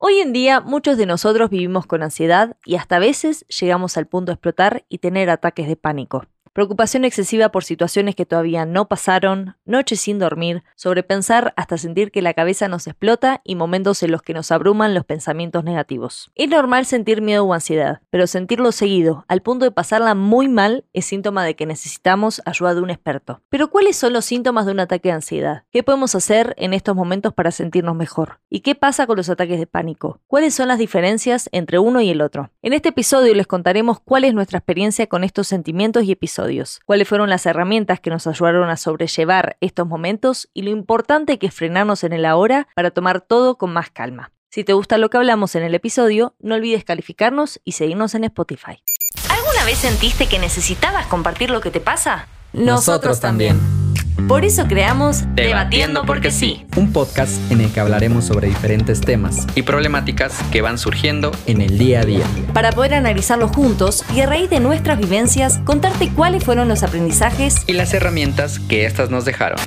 Hoy en día muchos de nosotros vivimos con ansiedad y hasta a veces llegamos al punto de explotar y tener ataques de pánico. Preocupación excesiva por situaciones que todavía no pasaron, noches sin dormir, sobrepensar hasta sentir que la cabeza nos explota y momentos en los que nos abruman los pensamientos negativos. Es normal sentir miedo o ansiedad, pero sentirlo seguido, al punto de pasarla muy mal, es síntoma de que necesitamos ayuda de un experto. Pero ¿cuáles son los síntomas de un ataque de ansiedad? ¿Qué podemos hacer en estos momentos para sentirnos mejor? ¿Y qué pasa con los ataques de pánico? ¿Cuáles son las diferencias entre uno y el otro? En este episodio les contaremos cuál es nuestra experiencia con estos sentimientos y episodios cuáles fueron las herramientas que nos ayudaron a sobrellevar estos momentos y lo importante que es frenarnos en el ahora para tomar todo con más calma. Si te gusta lo que hablamos en el episodio, no olvides calificarnos y seguirnos en Spotify. ¿Alguna vez sentiste que necesitabas compartir lo que te pasa? Nosotros también. Por eso creamos Debatiendo porque sí. Un podcast en el que hablaremos sobre diferentes temas y problemáticas que van surgiendo en el día a día. Para poder analizarlos juntos y a raíz de nuestras vivencias, contarte cuáles fueron los aprendizajes y las herramientas que éstas nos dejaron.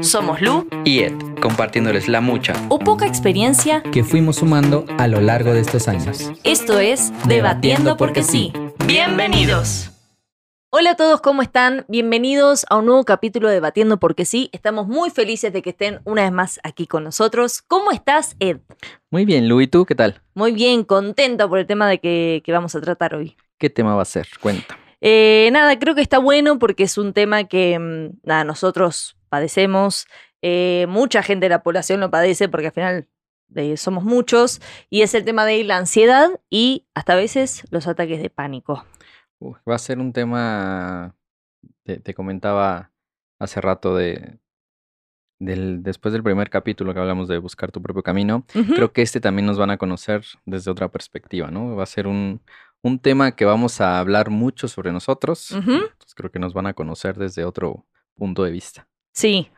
Somos Lu y Ed, compartiéndoles la mucha o poca experiencia que fuimos sumando a lo largo de estos años. Esto es Debatiendo porque sí. Bienvenidos. Hola a todos, ¿cómo están? Bienvenidos a un nuevo capítulo de Debatiendo porque sí. Estamos muy felices de que estén una vez más aquí con nosotros. ¿Cómo estás, Ed? Muy bien, Lu, ¿y tú qué tal? Muy bien, contenta por el tema de que, vamos a tratar hoy. ¿Qué tema va a ser? Cuenta. Eh, nada, creo que está bueno porque es un tema que mm, nada, nosotros padecemos. Eh, mucha gente de la población lo padece porque al final eh, somos muchos. Y es el tema de la ansiedad y hasta a veces los ataques de pánico va a ser un tema, te, comentaba hace rato de, del, después del primer capítulo que hablamos de buscar tu propio camino, creo que este también nos van a conocer desde otra perspectiva, ¿no? Va a ser un, un tema que vamos a hablar mucho sobre nosotros, entonces creo que nos van a conocer desde otro punto de vista. Sí,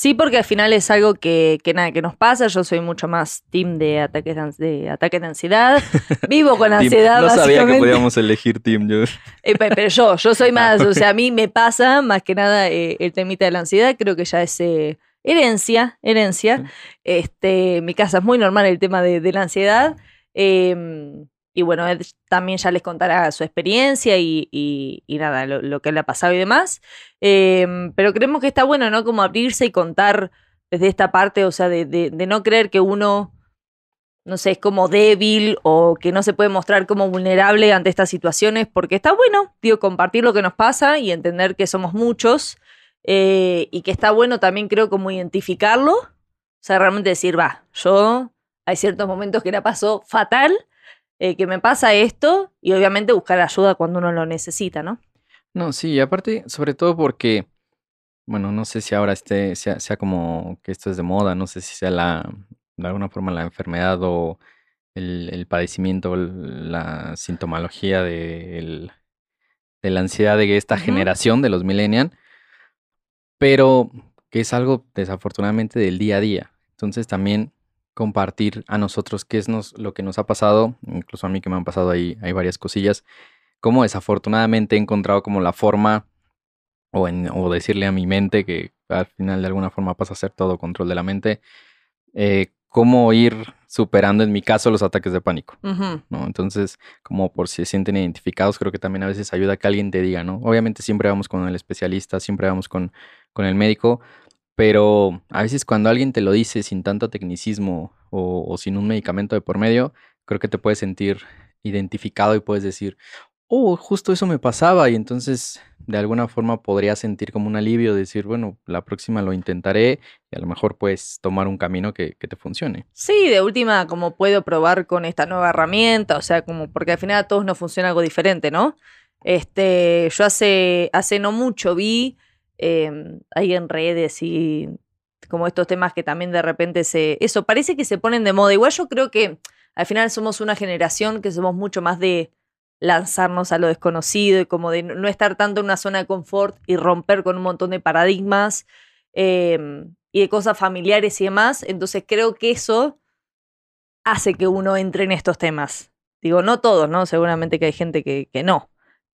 Sí, porque al final es algo que, que, nada, que nos pasa. Yo soy mucho más team de ataques de, ataques de ansiedad. Vivo con ansiedad. no sabía que podíamos elegir team. Yo. Eh, pero yo, yo soy más, o sea, a mí me pasa más que nada eh, el temita de la ansiedad. Creo que ya es eh, herencia, herencia. Este, en mi casa es muy normal el tema de, de la ansiedad. Em, y bueno, él también ya les contará su experiencia y, nada, lo, que le ha pasado y demás. Em, pero creemos que está bueno, ¿no? Como abrirse y contar desde esta parte, o sea, de, no creer que uno, no sé, es como débil o que no se puede mostrar como vulnerable ante estas situaciones, porque está bueno, digo, compartir lo que nos pasa y entender que somos muchos eh, y que está bueno también creo como identificarlo, o sea, realmente decir, va, yo hay ciertos momentos que la pasó fatal eh, que me pasa esto y obviamente buscar ayuda cuando uno lo necesita, ¿no? No, sí, y aparte, sobre todo porque, bueno, no sé si ahora esté, sea, sea como que esto es de moda, no sé si sea la, de alguna forma la enfermedad o el, el padecimiento, la sintomología de, de la ansiedad de esta generación de los millennials, pero que es algo desafortunadamente del día a día. Entonces también compartir a nosotros qué es nos, lo que nos ha pasado, incluso a mí que me han pasado ahí, hay varias cosillas, como desafortunadamente he encontrado como la forma o, en, o decirle a mi mente que al final de alguna forma pasa a ser todo control de la mente, eh, cómo ir superando en mi caso los ataques de pánico, ¿no? Entonces, como por si se sienten identificados, creo que también a veces ayuda que alguien te diga, ¿no? Obviamente siempre vamos con el especialista, siempre vamos con, con el médico, pero a veces cuando alguien te lo dice sin tanto tecnicismo o, sin un medicamento de por medio, creo que te puedes sentir identificado y puedes decir, oh, justo eso me pasaba y entonces de alguna forma podría sentir como un alivio, decir, bueno, la próxima lo intentaré y a lo mejor puedes tomar un camino que, que, te funcione. Sí, de última, como puedo probar con esta nueva herramienta, o sea, como porque al final a todos nos funciona algo diferente, ¿no? Este, yo hace, hace no mucho vi Em, ahí en redes y como estos temas que también de repente se... Eso, parece que se ponen de moda. Igual yo creo que al final somos una generación que somos mucho más de lanzarnos a lo desconocido y como de no estar tanto en una zona de confort y romper con un montón de paradigmas em, y de cosas familiares y demás. Entonces creo que eso hace que uno entre en estos temas. Digo, no todos, ¿no? Seguramente que hay gente que, que no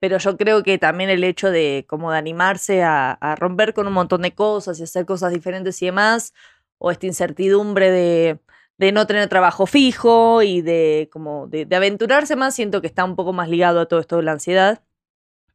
pero yo creo que también el hecho de como de animarse a, romper con un montón de cosas y hacer cosas diferentes y demás, o esta incertidumbre de, de no tener trabajo fijo y de como de, aventurarse más, siento que está un poco más ligado a todo esto de la ansiedad.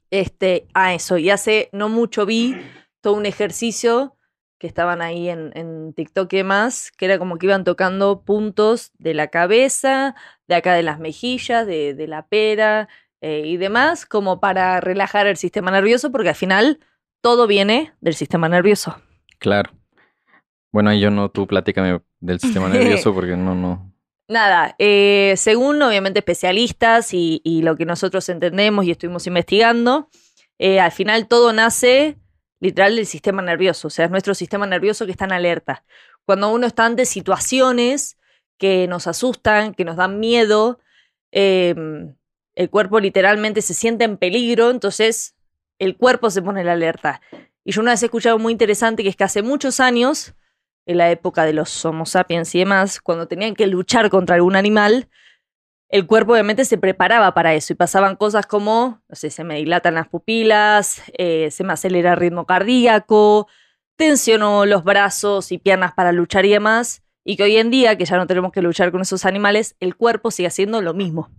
Este, a eso. Y hace no mucho vi todo un ejercicio que estaban ahí en, TikTok y demás, que era como que iban tocando puntos de la cabeza, de acá de las mejillas, de la pera eh, y demás, como para relajar el sistema nervioso, porque al final todo viene del sistema nervioso. Claro. Bueno, yo no, tú platícame del sistema nervioso porque no, no. Nada, eh, según obviamente especialistas y, y lo que nosotros entendemos y estuvimos investigando, eh, al final todo nace literal del sistema nervioso, o sea, es nuestro sistema nervioso que está en alerta. Cuando uno está ante situaciones que nos asustan, que nos dan miedo, eh, el cuerpo literalmente se siente en peligro, entonces el cuerpo se pone en alerta. Y yo una vez he escuchado muy interesante que es que hace muchos años, en la época de los Homo sapiens y demás, cuando tenían que luchar contra algún animal, el cuerpo obviamente se preparaba para eso y pasaban cosas como, no sé, se me dilatan las pupilas, eh, se me acelera el ritmo cardíaco, tensiono los brazos y piernas para luchar y demás, y que hoy en día, que ya no tenemos que luchar con esos animales, el cuerpo sigue haciendo lo mismo.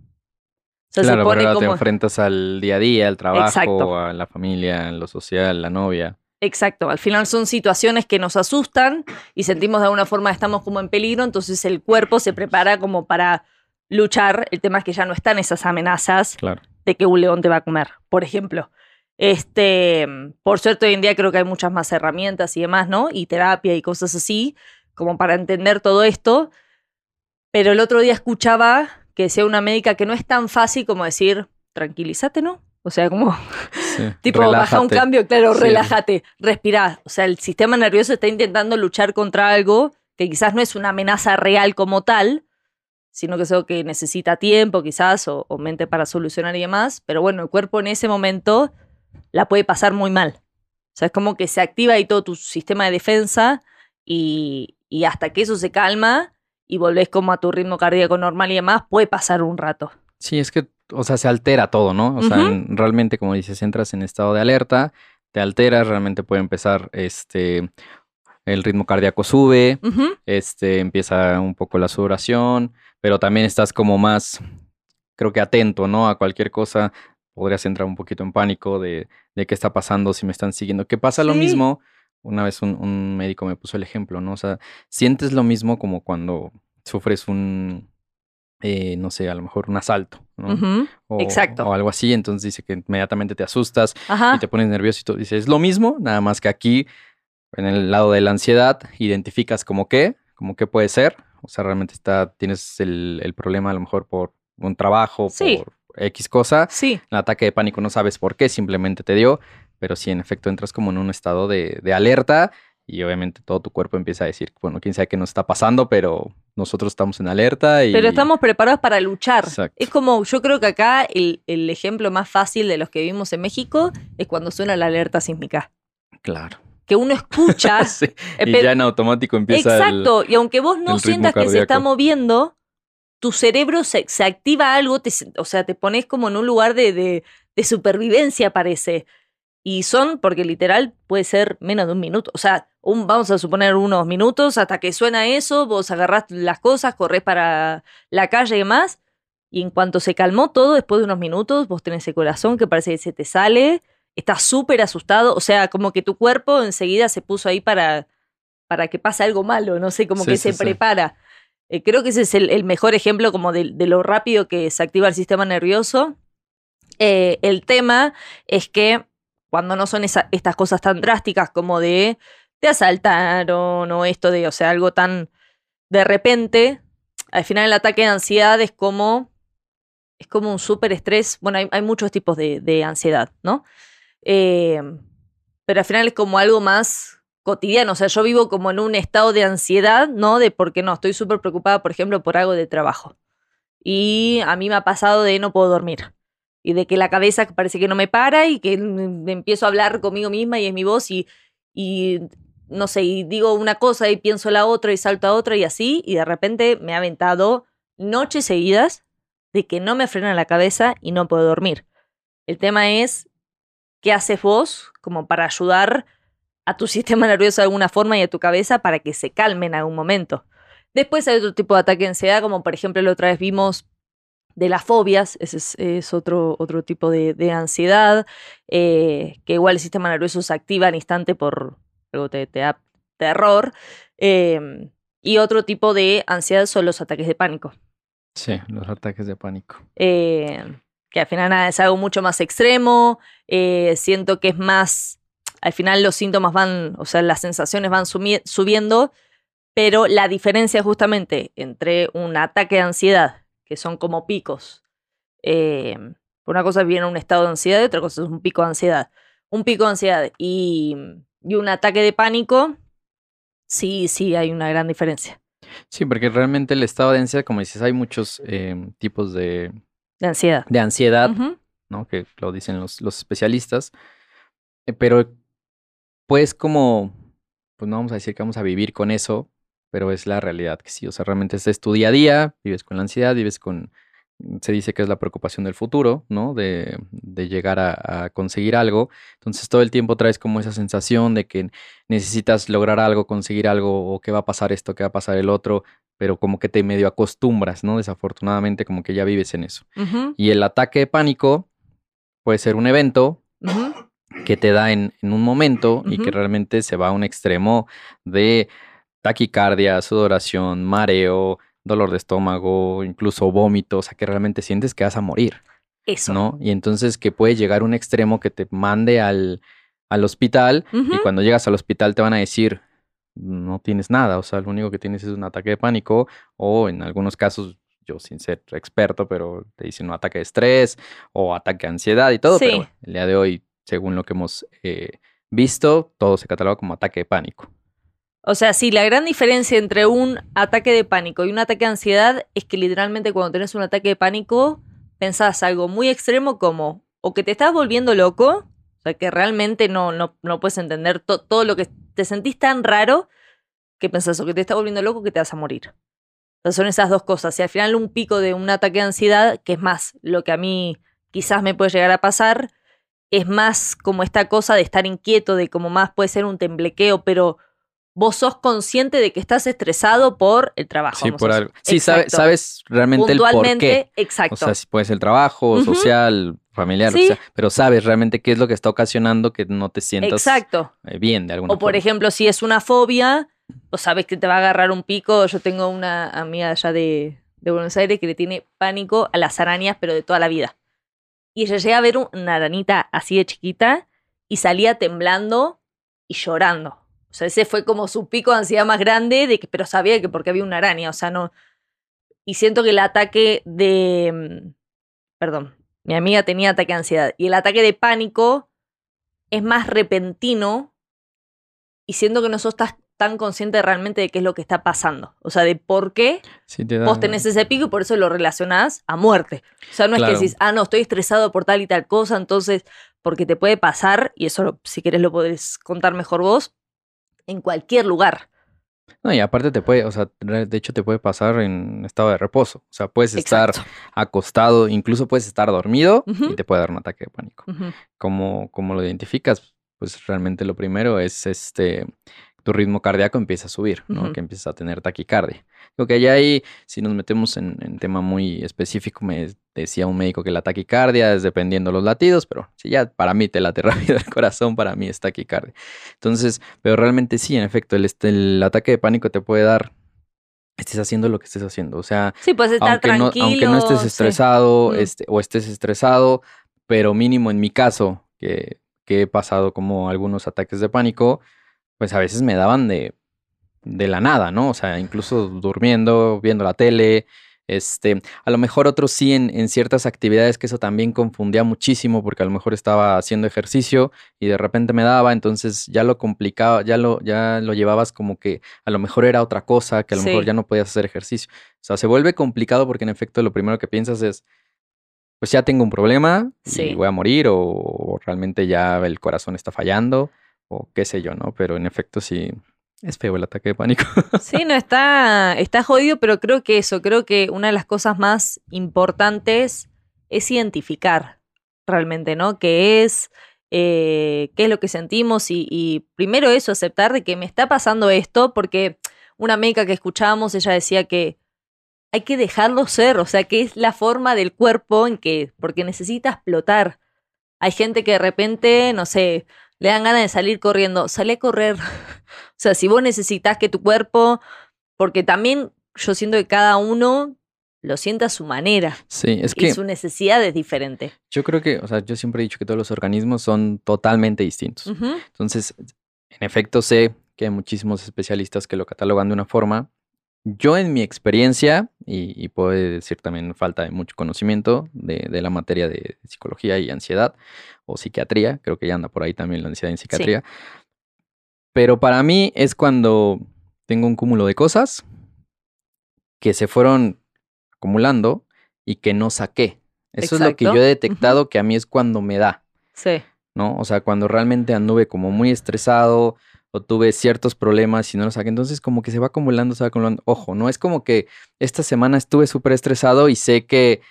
Se claro, pero ahora te enfrentas al día a día, al trabajo, Exacto. a la familia, lo social, la novia. Exacto, al final son situaciones que nos asustan y sentimos de alguna forma estamos como en peligro, entonces el cuerpo se prepara como para luchar. El tema es que ya no están esas amenazas Claro. de que un león te va a comer, por ejemplo. Este, por suerte hoy en día creo que hay muchas más herramientas y demás, ¿no? Y terapia y cosas así, como para entender todo esto. Pero el otro día escuchaba que decía una médica que no es tan fácil como decir, tranquilízate, ¿no? O sea, como Sí. Tipo, baja un cambio, claro, Sí. relájate, respirá. O sea, el sistema nervioso está intentando luchar contra algo que quizás no es una amenaza real como tal, sino que es algo que necesita tiempo quizás o, o mente para solucionar y demás. Pero bueno, el cuerpo en ese momento la puede pasar muy mal. O sea, es como que se activa ahí todo tu sistema de defensa y, y hasta que eso se calma y volvés como a tu ritmo cardíaco normal y demás, puede pasar un rato. Sí, es que, o sea, se altera todo, ¿no? O sea, en- realmente, como dices, entras en estado de alerta, te alteras, realmente puede empezar, este, el ritmo cardíaco sube, este, empieza un poco la sudoración, pero también estás como más, creo que atento, ¿no? A cualquier cosa, podrías entrar un poquito en pánico de, de qué está pasando, si me están siguiendo. Que pasa lo mismo, una vez un, un médico me puso el ejemplo, ¿no? O sea, sientes lo mismo como cuando sufres un, eh, no sé, a lo mejor un asalto, ¿no? O, Exacto. o algo así, entonces dice que inmediatamente te asustas Ajá. y te pones nervioso y tú dices, es lo mismo, nada más que aquí, en el lado de la ansiedad, identificas como qué, como qué puede ser, o sea, realmente está, tienes el, el problema a lo mejor por un trabajo, Sí. por X cosa, Sí. el ataque de pánico no sabes por qué, simplemente te dio, pero sí, en efecto, entras como en un estado de, de alerta y obviamente todo tu cuerpo empieza a decir, bueno, quién sabe qué nos está pasando, pero nosotros estamos en alerta y... Pero estamos preparados para luchar. Exacto. Es como, yo creo que acá el, el ejemplo más fácil de los que vivimos en México es cuando suena la alerta sísmica. Claro. Que uno escucha. Sí, eh, y ya en automático empieza el- Exacto. Y aunque vos no sientas que se está moviendo, tu cerebro se, se activa algo, te- o sea, te pones como en un lugar de, de, de supervivencia, parece. Y son, porque literal puede ser menos de un minuto. O sea, un, vamos a suponer unos minutos hasta que suena eso, vos agarrás las cosas, corres para la calle y demás. Y en cuanto se calmó todo, después de unos minutos, vos tenés el corazón que parece que se te sale, estás súper asustado. O sea, como que tu cuerpo enseguida se puso ahí para, para que pase algo malo, no sé, como Sí, que sí, se sí. prepara. Eh, creo que ese es el, el mejor ejemplo como de, de lo rápido que se activa el sistema nervioso. Eh, el tema es que cuando no son esa- estas cosas tan drásticas como de te asaltaron o esto de, o sea, algo tan de repente, al final el ataque de ansiedad es como, es como un súper estrés. Bueno, hay, muchos tipos de, ansiedad, ¿no? Eh, pero al final es como algo más cotidiano. O sea, yo vivo como en un estado de ansiedad, ¿no? De por qué no, estoy súper preocupada, por ejemplo, por algo de trabajo. Y a mí me ha pasado de no puedo dormir. Y de que la cabeza parece que no me para y que empiezo a hablar conmigo misma y es mi voz y, y no sé, y digo una cosa y pienso la otra y salto a otra y así. Y de repente me ha aventado noches seguidas de que no me frena la cabeza y no puedo dormir. El tema es, ¿qué haces vos como para ayudar a tu sistema nervioso de alguna forma y a tu cabeza para que se calme en algún momento? Después hay otro tipo de ataque de ansiedad, como por ejemplo la otra vez vimos de las fobias, ese es, es otro, otro tipo de, de ansiedad, eh, que igual el sistema nervioso se activa al instante por algo te, te da terror. eh, y otro tipo de ansiedad son los ataques de pánico. Sí, los ataques de pánico. eh, que al final nada, es algo mucho más extremo, eh, siento que es más, al final los síntomas van, o sea, las sensaciones van subiendo, pero la diferencia justamente entre un ataque de ansiedad, que son como picos, eh, una cosa viene un estado de ansiedad y otra cosa es un pico de ansiedad. Un pico de ansiedad y, y un ataque de pánico, sí, sí, hay una gran diferencia Sí, porque realmente el estado de ansiedad, como dices, hay muchos eh, tipos de, de ansiedad. de ansiedad, ¿no? Que lo dicen los, los especialistas. Eh, pero pues como, pues no vamos a decir que vamos a vivir con eso, pero es la realidad que sí. O sea, realmente es tu día a día, vives con la ansiedad, vives con, se dice que es la preocupación del futuro, ¿no? De, de llegar a, a conseguir algo. Entonces todo el tiempo traes como esa sensación de que necesitas lograr algo, conseguir algo, o qué va a pasar esto, qué va a pasar el otro, pero como que te medio acostumbras, ¿no? Desafortunadamente como que ya vives en eso. Y el ataque de pánico puede ser un evento que te da en, en un momento y que realmente se va a un extremo de taquicardia, sudoración, mareo, dolor de estómago, incluso vómito, o sea que realmente sientes que vas a morir, Eso. ¿no? Y entonces que puede llegar un extremo que te mande al, al hospital y cuando llegas al hospital te van a decir, no tienes nada, o sea, lo único que tienes es un ataque de pánico o en algunos casos, yo sin ser experto, pero te dicen un ataque de estrés o ataque de ansiedad y todo, Sí. pero bueno, el día de hoy, según lo que hemos eh, visto, todo se cataloga como ataque de pánico. O sea, sí, la gran diferencia entre un ataque de pánico y un ataque de ansiedad es que literalmente cuando tenés un ataque de pánico pensás algo muy extremo como o que te estás volviendo loco, o sea, que realmente no, no, no puedes entender to- todo lo que te sentís tan raro que pensás o que te estás volviendo loco que te vas a morir. O sea, son esas dos cosas. Y al final un pico de un ataque de ansiedad, que es más lo que a mí quizás me puede llegar a pasar, es más como esta cosa de estar inquieto, de como más puede ser un temblequeo, pero vos sos consciente de que estás estresado por el trabajo. Sí, por algo. Sabes realmente el por Puntualmente, qué. exacto. O sea, si puede ser el trabajo, social, familiar, Sí. que sea, pero sabes realmente qué es lo que está ocasionando que no te sientas exacto. eh, bien de alguna O por forma. ejemplo, si es una fobia, o sabes que te va a agarrar un pico. Yo tengo una amiga allá de, de Buenos Aires que le tiene pánico a las arañas, pero de toda la vida. Y ella llega a ver un- una aranita así de chiquita y salía temblando y llorando. O sea, ese fue como su pico de ansiedad más grande, de que, pero sabía que porque había una araña, o sea, no. Y siento que el ataque de. mm, Perdón, mi amiga tenía ataque de ansiedad. Y el ataque de pánico es más repentino y siento que no sos tan consciente realmente de qué es lo que está pasando. O sea, de por qué Sí te da- vos tenés ese pico y por eso lo relacionás a muerte. O sea, no es que decís, ah, no, estoy estresado por tal y tal cosa, entonces, porque te puede pasar, y eso si querés lo podés contar mejor vos, en cualquier lugar. No, y aparte te puede, o sea, de hecho te puede pasar en estado de reposo. O sea, puedes estar acostado, incluso puedes estar dormido y te puede dar un ataque de pánico. ¿Cómo, cómo lo identificas? Pues realmente lo primero es este tu ritmo cardíaco empieza a subir, ¿no? Que empiezas a tener taquicardia. Lo que hay ahí, si nos metemos en, en tema muy específico, me decía un médico que la taquicardia es dependiendo los latidos, pero si ya para mí te late rápido el corazón, para mí es taquicardia. Entonces, pero realmente sí, en efecto, el, este, el ataque de pánico te puede dar, estés haciendo lo que estés haciendo. O sea, Sí, puedes estar aunque no, aunque no estés estresado este, o estés estresado, pero mínimo en mi caso, que, que he pasado como algunos ataques de pánico, pues a veces me daban de, de la nada, ¿no? O sea, incluso durmiendo, viendo la tele. Este, a lo mejor otros sí en, en ciertas actividades que eso también confundía muchísimo porque a lo mejor estaba haciendo ejercicio y de repente me daba, entonces ya lo complicaba, ya lo, ya lo llevabas como que a lo mejor era otra cosa, que a lo mejor ya no podías hacer ejercicio. O sea, se vuelve complicado porque en efecto lo primero que piensas es, pues ya tengo un problema y Sí. voy a morir o, o realmente ya el corazón está fallando o qué sé yo, ¿no? Pero en efecto sí, es feo el ataque de pánico. Sí, no, está, está jodido, pero creo que eso, creo que una de las cosas más importantes es identificar realmente, ¿no? Qué es, eh, qué es lo que sentimos y, y primero eso, aceptar de que me está pasando esto, porque una médica que escuchábamos, ella decía que hay que dejarlo ser, o sea, que es la forma del cuerpo en que, porque necesita explotar. Hay gente que de repente, no sé, le dan ganas de salir corriendo, sale a correr. o sea, si vos necesitas que tu cuerpo, porque también yo siento que cada uno lo sienta a su manera. Sí, es y que su necesidad es diferente. yo creo que, o sea, yo siempre he dicho que todos los organismos son totalmente distintos. Entonces, en efecto, sé que hay muchísimos especialistas que lo catalogan de una forma. Yo, en mi experiencia, y, y puedo decir también falta de mucho conocimiento de, de la materia de psicología y ansiedad o psiquiatría, creo que ya anda por ahí también la ansiedad en psiquiatría. Pero para mí es cuando tengo un cúmulo de cosas que se fueron acumulando y que no saqué. Eso es lo que yo he detectado que a mí es cuando me da. Sí. ¿no? O sea, cuando realmente anduve como muy estresado o tuve ciertos problemas y no los saqué, entonces como que se va acumulando, se va acumulando. Ojo, no es como que esta semana estuve súper estresado y sé que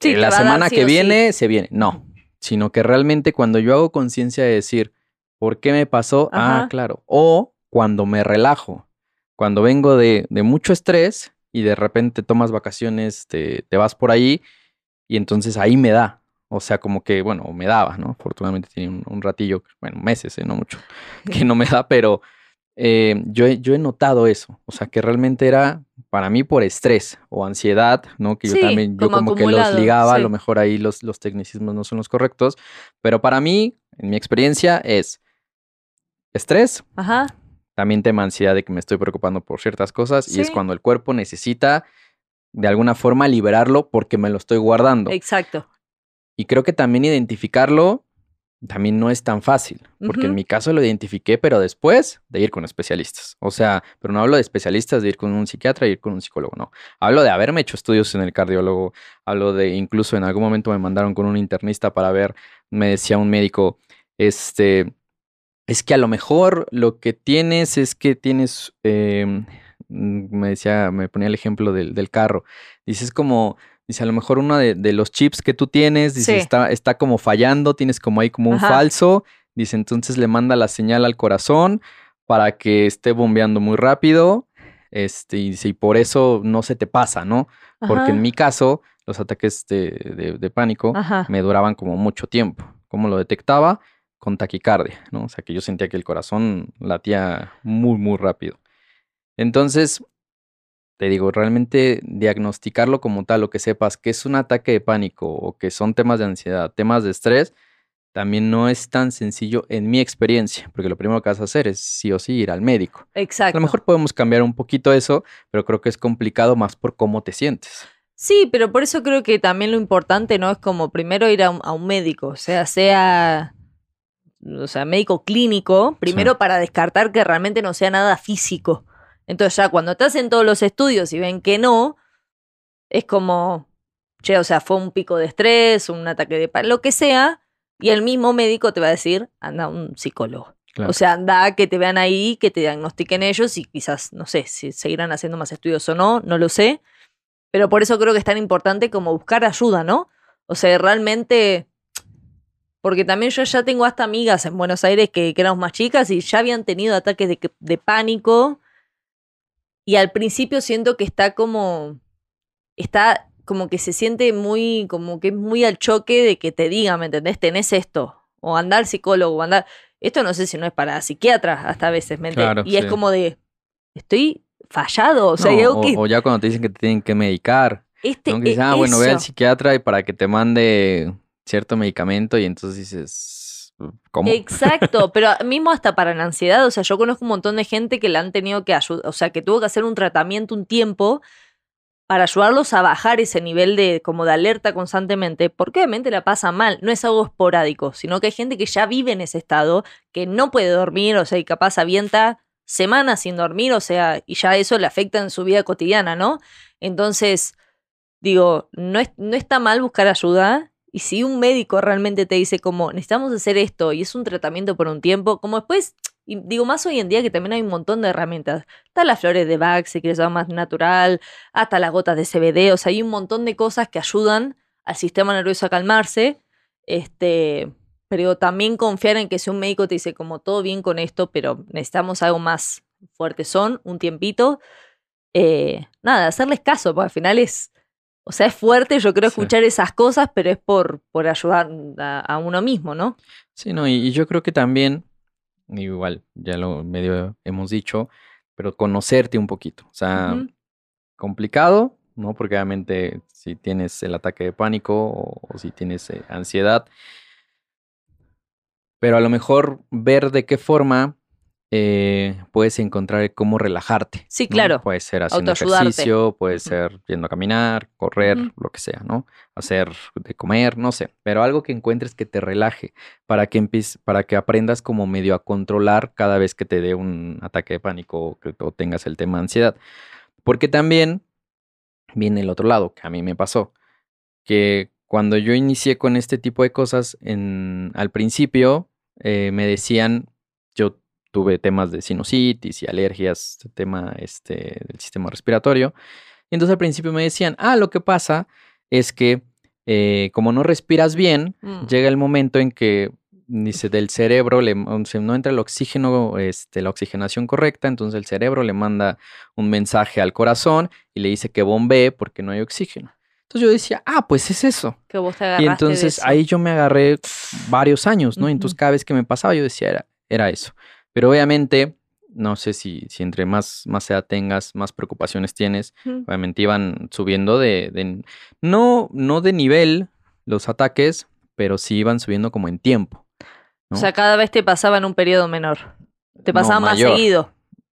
Sí, eh, la semana sí que sí. viene se viene. No, sino que realmente cuando yo hago conciencia de decir, ¿por qué me pasó? Ah, claro. O cuando me relajo, cuando vengo de, de mucho estrés y de repente tomas vacaciones, te, te vas por ahí y entonces ahí me da. O sea, como que, bueno, me daba, ¿no? Afortunadamente tiene un, un ratillo, bueno, meses, ¿eh? no mucho, que no me da, pero eh, yo, he- yo he notado eso. O sea, que realmente era para mí por estrés o ansiedad, ¿no? Que yo Sí, también, yo como como que los ligaba, a lo mejor ahí los, los tecnicismos no son los correctos, pero para mí, en mi experiencia, es estrés, Ajá. también tema ansiedad de que me estoy preocupando por ciertas cosas y es cuando el cuerpo necesita de alguna forma liberarlo porque me lo estoy guardando. Exacto. Y creo que también identificarlo también no es tan fácil, porque en mi caso lo identifiqué, pero después de ir con especialistas. O sea, pero no hablo de especialistas, de ir con un psiquiatra y ir con un psicólogo, no. Hablo de haberme hecho estudios en el cardiólogo, hablo de incluso en algún momento me mandaron con un internista para ver, me decía un médico, este, es que a lo mejor lo que tienes es que tienes, em, me decía, me ponía el ejemplo del, del carro, dices como... Dice, a lo mejor uno de, de los chips que tú tienes, dice, Sí. está, está como fallando, tienes como ahí como un Ajá. falso. Dice, entonces le manda la señal al corazón para que esté bombeando muy rápido. Este, y dice, y por eso no se te pasa, ¿no? Porque en mi caso, los ataques de, de- de pánico Ajá. me duraban como mucho tiempo. ¿Cómo lo detectaba? Con taquicardia, ¿no? O sea, que yo sentía que el corazón latía muy, muy rápido. Entonces, te digo, realmente diagnosticarlo como tal, o que sepas que es un ataque de pánico o que son temas de ansiedad, temas de estrés, también no es tan sencillo en mi experiencia, porque lo primero que vas a hacer es sí o sí ir al médico. A Exacto. lo mejor podemos cambiar un poquito eso, pero creo que es complicado más por cómo te sientes. Sí, pero por eso creo que también lo importante, ¿no? Es como primero ir a un, a un médico, o sea, sea, o sea, médico clínico, primero para descartar que realmente no sea nada físico. Entonces ya cuando te hacen todos los estudios y ven que no, es como, che, o sea, fue un pico de estrés, un ataque de pánico, lo que sea, y el mismo médico te va a decir, anda un psicólogo. Claro. O sea, anda que te vean ahí, que te diagnostiquen ellos y quizás, no sé, si seguirán haciendo más estudios o no, no lo sé. Pero por eso creo que es tan importante como buscar ayuda, ¿no? O sea, realmente... Porque también yo ya tengo hasta amigas en Buenos Aires que, que éramos más chicas y ya habían tenido ataques de, de pánico. Y al principio siento que está como... Está como que se siente muy... Como que es muy al choque de que te digan, ¿me entendés? Tenés esto. O andar psicólogo, o andar... Esto no sé si no es para psiquiatras hasta a veces, ¿me entendés? Claro, y es como de... Estoy fallado. O sea, No, hay algo o- que... o ya cuando te dicen que te tienen que medicar. Este, ¿no? Que dices, e- ah, bueno, ve al psiquiatra y para que te mande cierto medicamento y entonces dices, ¿cómo? Exacto, pero mismo hasta para la ansiedad, o sea, yo conozco un montón de gente que le han tenido que ayudar, o sea, que tuvo que hacer un tratamiento un tiempo para ayudarlos a bajar ese nivel de como de alerta constantemente, porque obviamente la pasa mal, no es algo esporádico, sino que hay gente que ya vive en ese estado, que no puede dormir, o sea, y capaz avienta semanas sin dormir, o sea, y ya eso le afecta en su vida cotidiana, ¿no? Entonces, digo, no, es, no está mal buscar ayuda. Y si un médico realmente te dice como necesitamos hacer esto y es un tratamiento por un tiempo, como después, digo más hoy en día que también hay un montón de herramientas. Están las flores de Bach, si quieres algo más natural, hasta las gotas de CBD, o sea, hay un montón de cosas que ayudan al sistema nervioso a calmarse. Este, pero también confiar en que si un médico te dice como todo bien con esto, pero necesitamos algo más, fuertes son, un tiempito. Eh, nada, hacerles caso, porque al final es, o sea, es fuerte, yo creo, Sí. escuchar esas cosas, pero es por, por ayudar a, a uno mismo, ¿no? Sí, no, y, y yo creo que también, igual, ya lo medio hemos dicho, pero conocerte un poquito. O sea, complicado, ¿no? Porque obviamente si tienes el ataque de pánico o, o si tienes eh, ansiedad, pero a lo mejor ver de qué forma eh, puedes encontrar cómo relajarte. Sí, ¿no? claro. Puede ser haciendo ejercicio, puede ser yendo a caminar, correr, lo que sea, ¿no? Hacer de comer, no sé, pero algo que encuentres que te relaje para que empieces, para que aprendas como medio a controlar cada vez que te dé un ataque de pánico o que o tengas el tema de ansiedad. Porque también viene el otro lado, que a mí me pasó, que cuando yo inicié con este tipo de cosas, en, al principio eh, me decían, tuve temas de sinusitis y alergias, tema este, del sistema respiratorio, y entonces al principio me decían, ah, lo que pasa es que eh, como no respiras bien, Mm. llega el momento en que dice del cerebro le, no entra el oxígeno, este, la oxigenación correcta, entonces el cerebro le manda un mensaje al corazón y le dice que bombee porque no hay oxígeno. Entonces yo decía, ah, pues es eso. Que vos te agarraste Y de entonces eso. ahí yo me agarré varios años, ¿no? Ujú. Entonces cada vez que me pasaba yo decía, era, era eso. Pero obviamente, no sé si, si entre más, más edad tengas, más preocupaciones tienes, obviamente iban subiendo de, de- no, no de nivel los ataques, pero sí iban subiendo como en tiempo. O sea, cada vez te pasaba en un periodo menor. Te No, pasaba más seguido.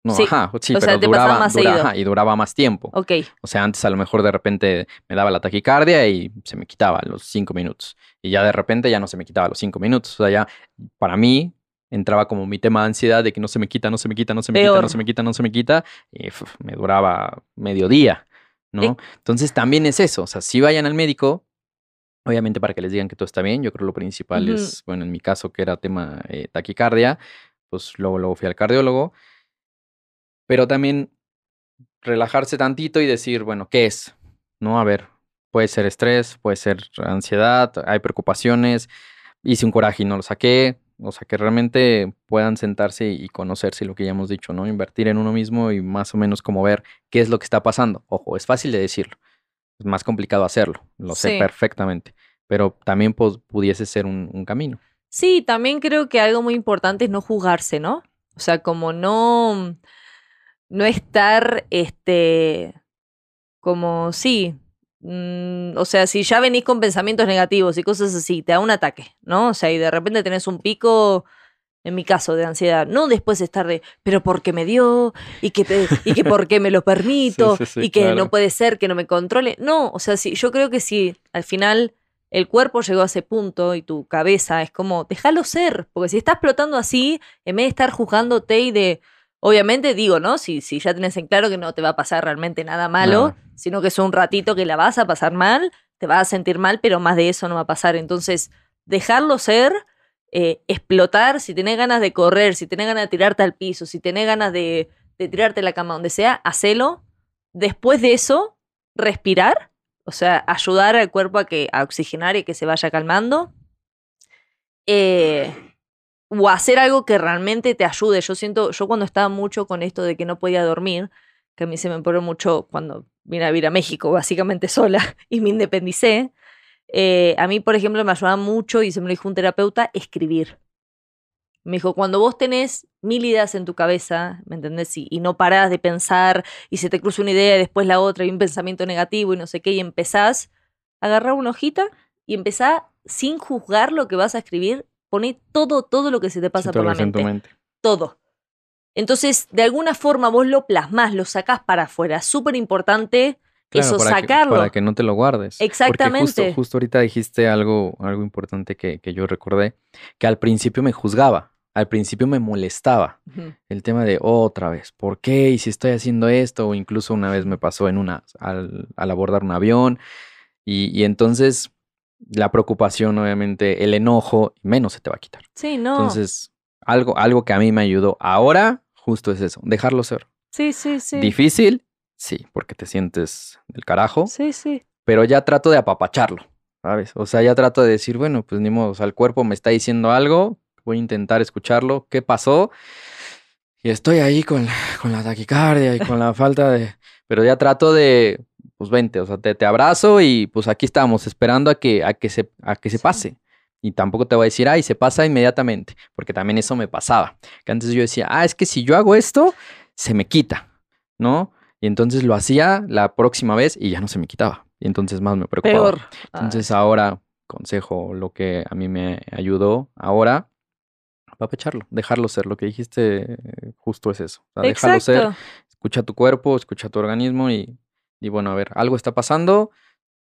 No, sí. ajá, sí, O sea, pero te pasaba duraba, más dura- seguido. ajá, y duraba más tiempo. Ok. O sea, antes a lo mejor de repente me daba la taquicardia y se me quitaba a los cinco minutos. Y ya de repente ya no se me quitaba a los cinco minutos. O sea, ya para mí entraba como mi tema de ansiedad de que no se me quita, no se me quita, no se me quita, no se me quita, no se me quita. Y me duraba medio día, ¿no? Eh. Entonces también es eso. O sea, si vayan al médico, obviamente para que les digan que todo está bien. Yo creo lo principal es, bueno, en mi caso que era tema eh, taquicardia, pues luego, luego fui al cardiólogo. Pero también relajarse tantito y decir, bueno, ¿qué es? No, a ver, puede ser estrés, puede ser ansiedad, hay preocupaciones, hice un coraje y no lo saqué, o sea, que realmente puedan sentarse y conocerse lo que ya hemos dicho, ¿no? Invertir en uno mismo y más o menos como ver qué es lo que está pasando. Ojo, es fácil de decirlo, es más complicado hacerlo, lo sé Sí. perfectamente, pero también pos- pudiese ser un, un camino. Sí, también creo que algo muy importante es no juzgarse, ¿no? O sea, como no, no estar, este, como, sí, mm, o sea, si ya venís con pensamientos negativos y cosas así, te da un ataque, ¿no? O sea, y de repente tenés un pico, en mi caso, de ansiedad, no después estar de, pero ¿por qué me dio? Y que, y que por qué me lo permito, sí, sí, y que claro. no puede ser que no me controle. No, o sea, sí, yo creo que si al final el cuerpo llegó a ese punto y tu cabeza es como, déjalo ser, porque si está explotando así, en vez de estar juzgándote y de, obviamente digo, ¿no? Si, si ya tenés en claro que no te va a pasar realmente nada malo, sino que es un ratito que la vas a pasar mal, te vas a sentir mal, pero más de eso no va a pasar. Entonces, dejarlo ser, eh, explotar, si tenés ganas de correr, si tenés ganas de tirarte al piso, si tenés ganas de, de tirarte a la cama, donde sea, hacelo. Después de eso, respirar, o sea, ayudar al cuerpo a, que, a oxigenar y que se vaya calmando. Eh, o hacer algo que realmente te ayude. Yo siento, yo cuando estaba mucho con esto de que no podía dormir, que a mí se me empeoró mucho cuando vine a vivir a México, básicamente sola, y me independicé. eh, a mí, por ejemplo, me ayudaba mucho, y se me lo dijo un terapeuta, escribir. Me dijo, cuando vos tenés mil ideas en tu cabeza, ¿me entendés? Y, no parás de pensar, y se te cruza una idea y después la otra, y un pensamiento negativo y no sé qué, y empezás agarrar una hojita y empezás sin juzgar lo que vas a escribir, poné todo, todo lo que se te pasa Sí, por la que mente mente. todo. Entonces, de alguna forma vos lo plasmás, lo sacás para afuera. Súper importante Claro, eso, para que- sacarlo. para que no te lo guardes. Porque Exactamente. justo, justo ahorita dijiste algo, algo importante que, que yo recordé, que al principio me juzgaba, al principio me molestaba Ujú. el tema de otra vez, ¿por qué? ¿Y si estoy haciendo esto? O incluso una vez me pasó en una, al, al abordar un avión, y, y entonces la preocupación, obviamente, el enojo, menos se te va a quitar. Sí, no. Entonces, algo, algo que a mí me ayudó ahora, justo es eso, dejarlo ser. sí, sí, sí. Difícil, sí, porque te sientes del carajo, Sí, sí. pero ya trato de apapacharlo, ¿sabes? O sea, ya trato de decir, bueno, pues ni modo, o sea, el cuerpo me está diciendo algo, voy a intentar escucharlo, ¿qué pasó? Y estoy ahí con, con la taquicardia y con la falta de... Pero ya trato de, pues vente, o sea, te, te abrazo y pues aquí estamos, esperando a que, a que, se, a que se Sí. pase. Y tampoco te voy a decir, ay, se pasa inmediatamente, porque también eso me pasaba. Que antes yo decía, ah, es que si yo hago esto, se me quita, ¿no? Y entonces lo hacía la próxima vez y ya no se me quitaba. Y entonces más me preocupaba. Peor. Entonces ahora, consejo, lo que a mí me ayudó ahora, apapecharlo, dejarlo ser. Lo que dijiste eh, justo es eso. O sea, déjalo ser, escucha tu cuerpo, escucha tu organismo y, y bueno, a ver, algo está pasando,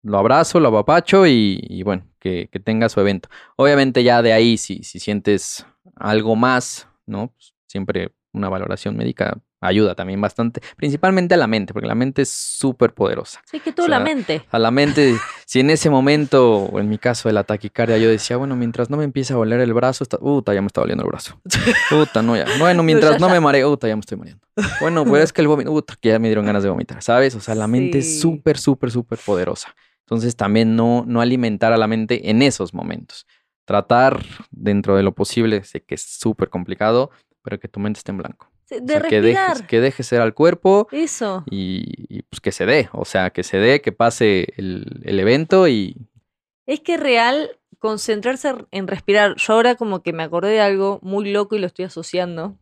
lo abrazo, lo apapacho y, y bueno, que, que tenga su evento. Obviamente ya de ahí, si, si sientes algo más, ¿no? Pues, siempre una valoración médica ayuda también bastante, principalmente a la mente, porque la mente es súper poderosa. Sí, que todo la sea, mente. A la mente, si en ese momento, o en mi caso de la taquicardia, yo decía, bueno, mientras no me empiece a doler el brazo, está, puta, ya me está doliendo el brazo. Puta, no, ya. Bueno, mientras no me mareo, puta, ya me estoy mareando. Bueno, pues es que el vómito, puta, que ya me dieron ganas de vomitar, ¿sabes? O sea, la mente Sí. es súper, súper, súper poderosa. Entonces también no, no alimentar a la mente en esos momentos. Tratar dentro de lo posible, sé que es súper complicado, pero que tu mente esté en blanco. O De que dejes, respirar. que dejes ser al cuerpo Eso. y, y, pues que se dé, o sea, que se dé, que pase el, el evento y Es que real concentrarse en respirar. Yo ahora como que me acordé de algo muy loco y lo estoy asociando.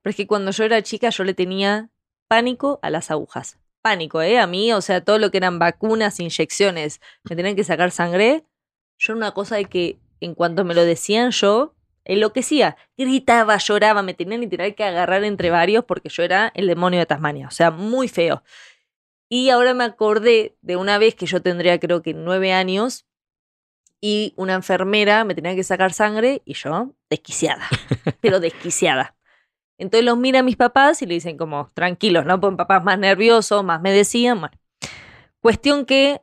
Pero es que cuando yo era chica yo le tenía pánico a las agujas. Pánico, ¿eh? A mí, o sea, todo lo que eran vacunas, inyecciones, me tenían que sacar sangre. Yo era una cosa de que en cuanto me lo decían yo enloquecía. Gritaba, lloraba, me tenían literal que agarrar entre varios porque yo era el demonio de Tasmania. O sea, muy feo. Y ahora me acordé de una vez que yo tendría creo que nueve años y una enfermera me tenía que sacar sangre y yo desquiciada, pero desquiciada. Entonces los mira a mis papás y le dicen como, tranquilos, ¿no? Pues papás más nerviosos, más me decían, bueno. Cuestión que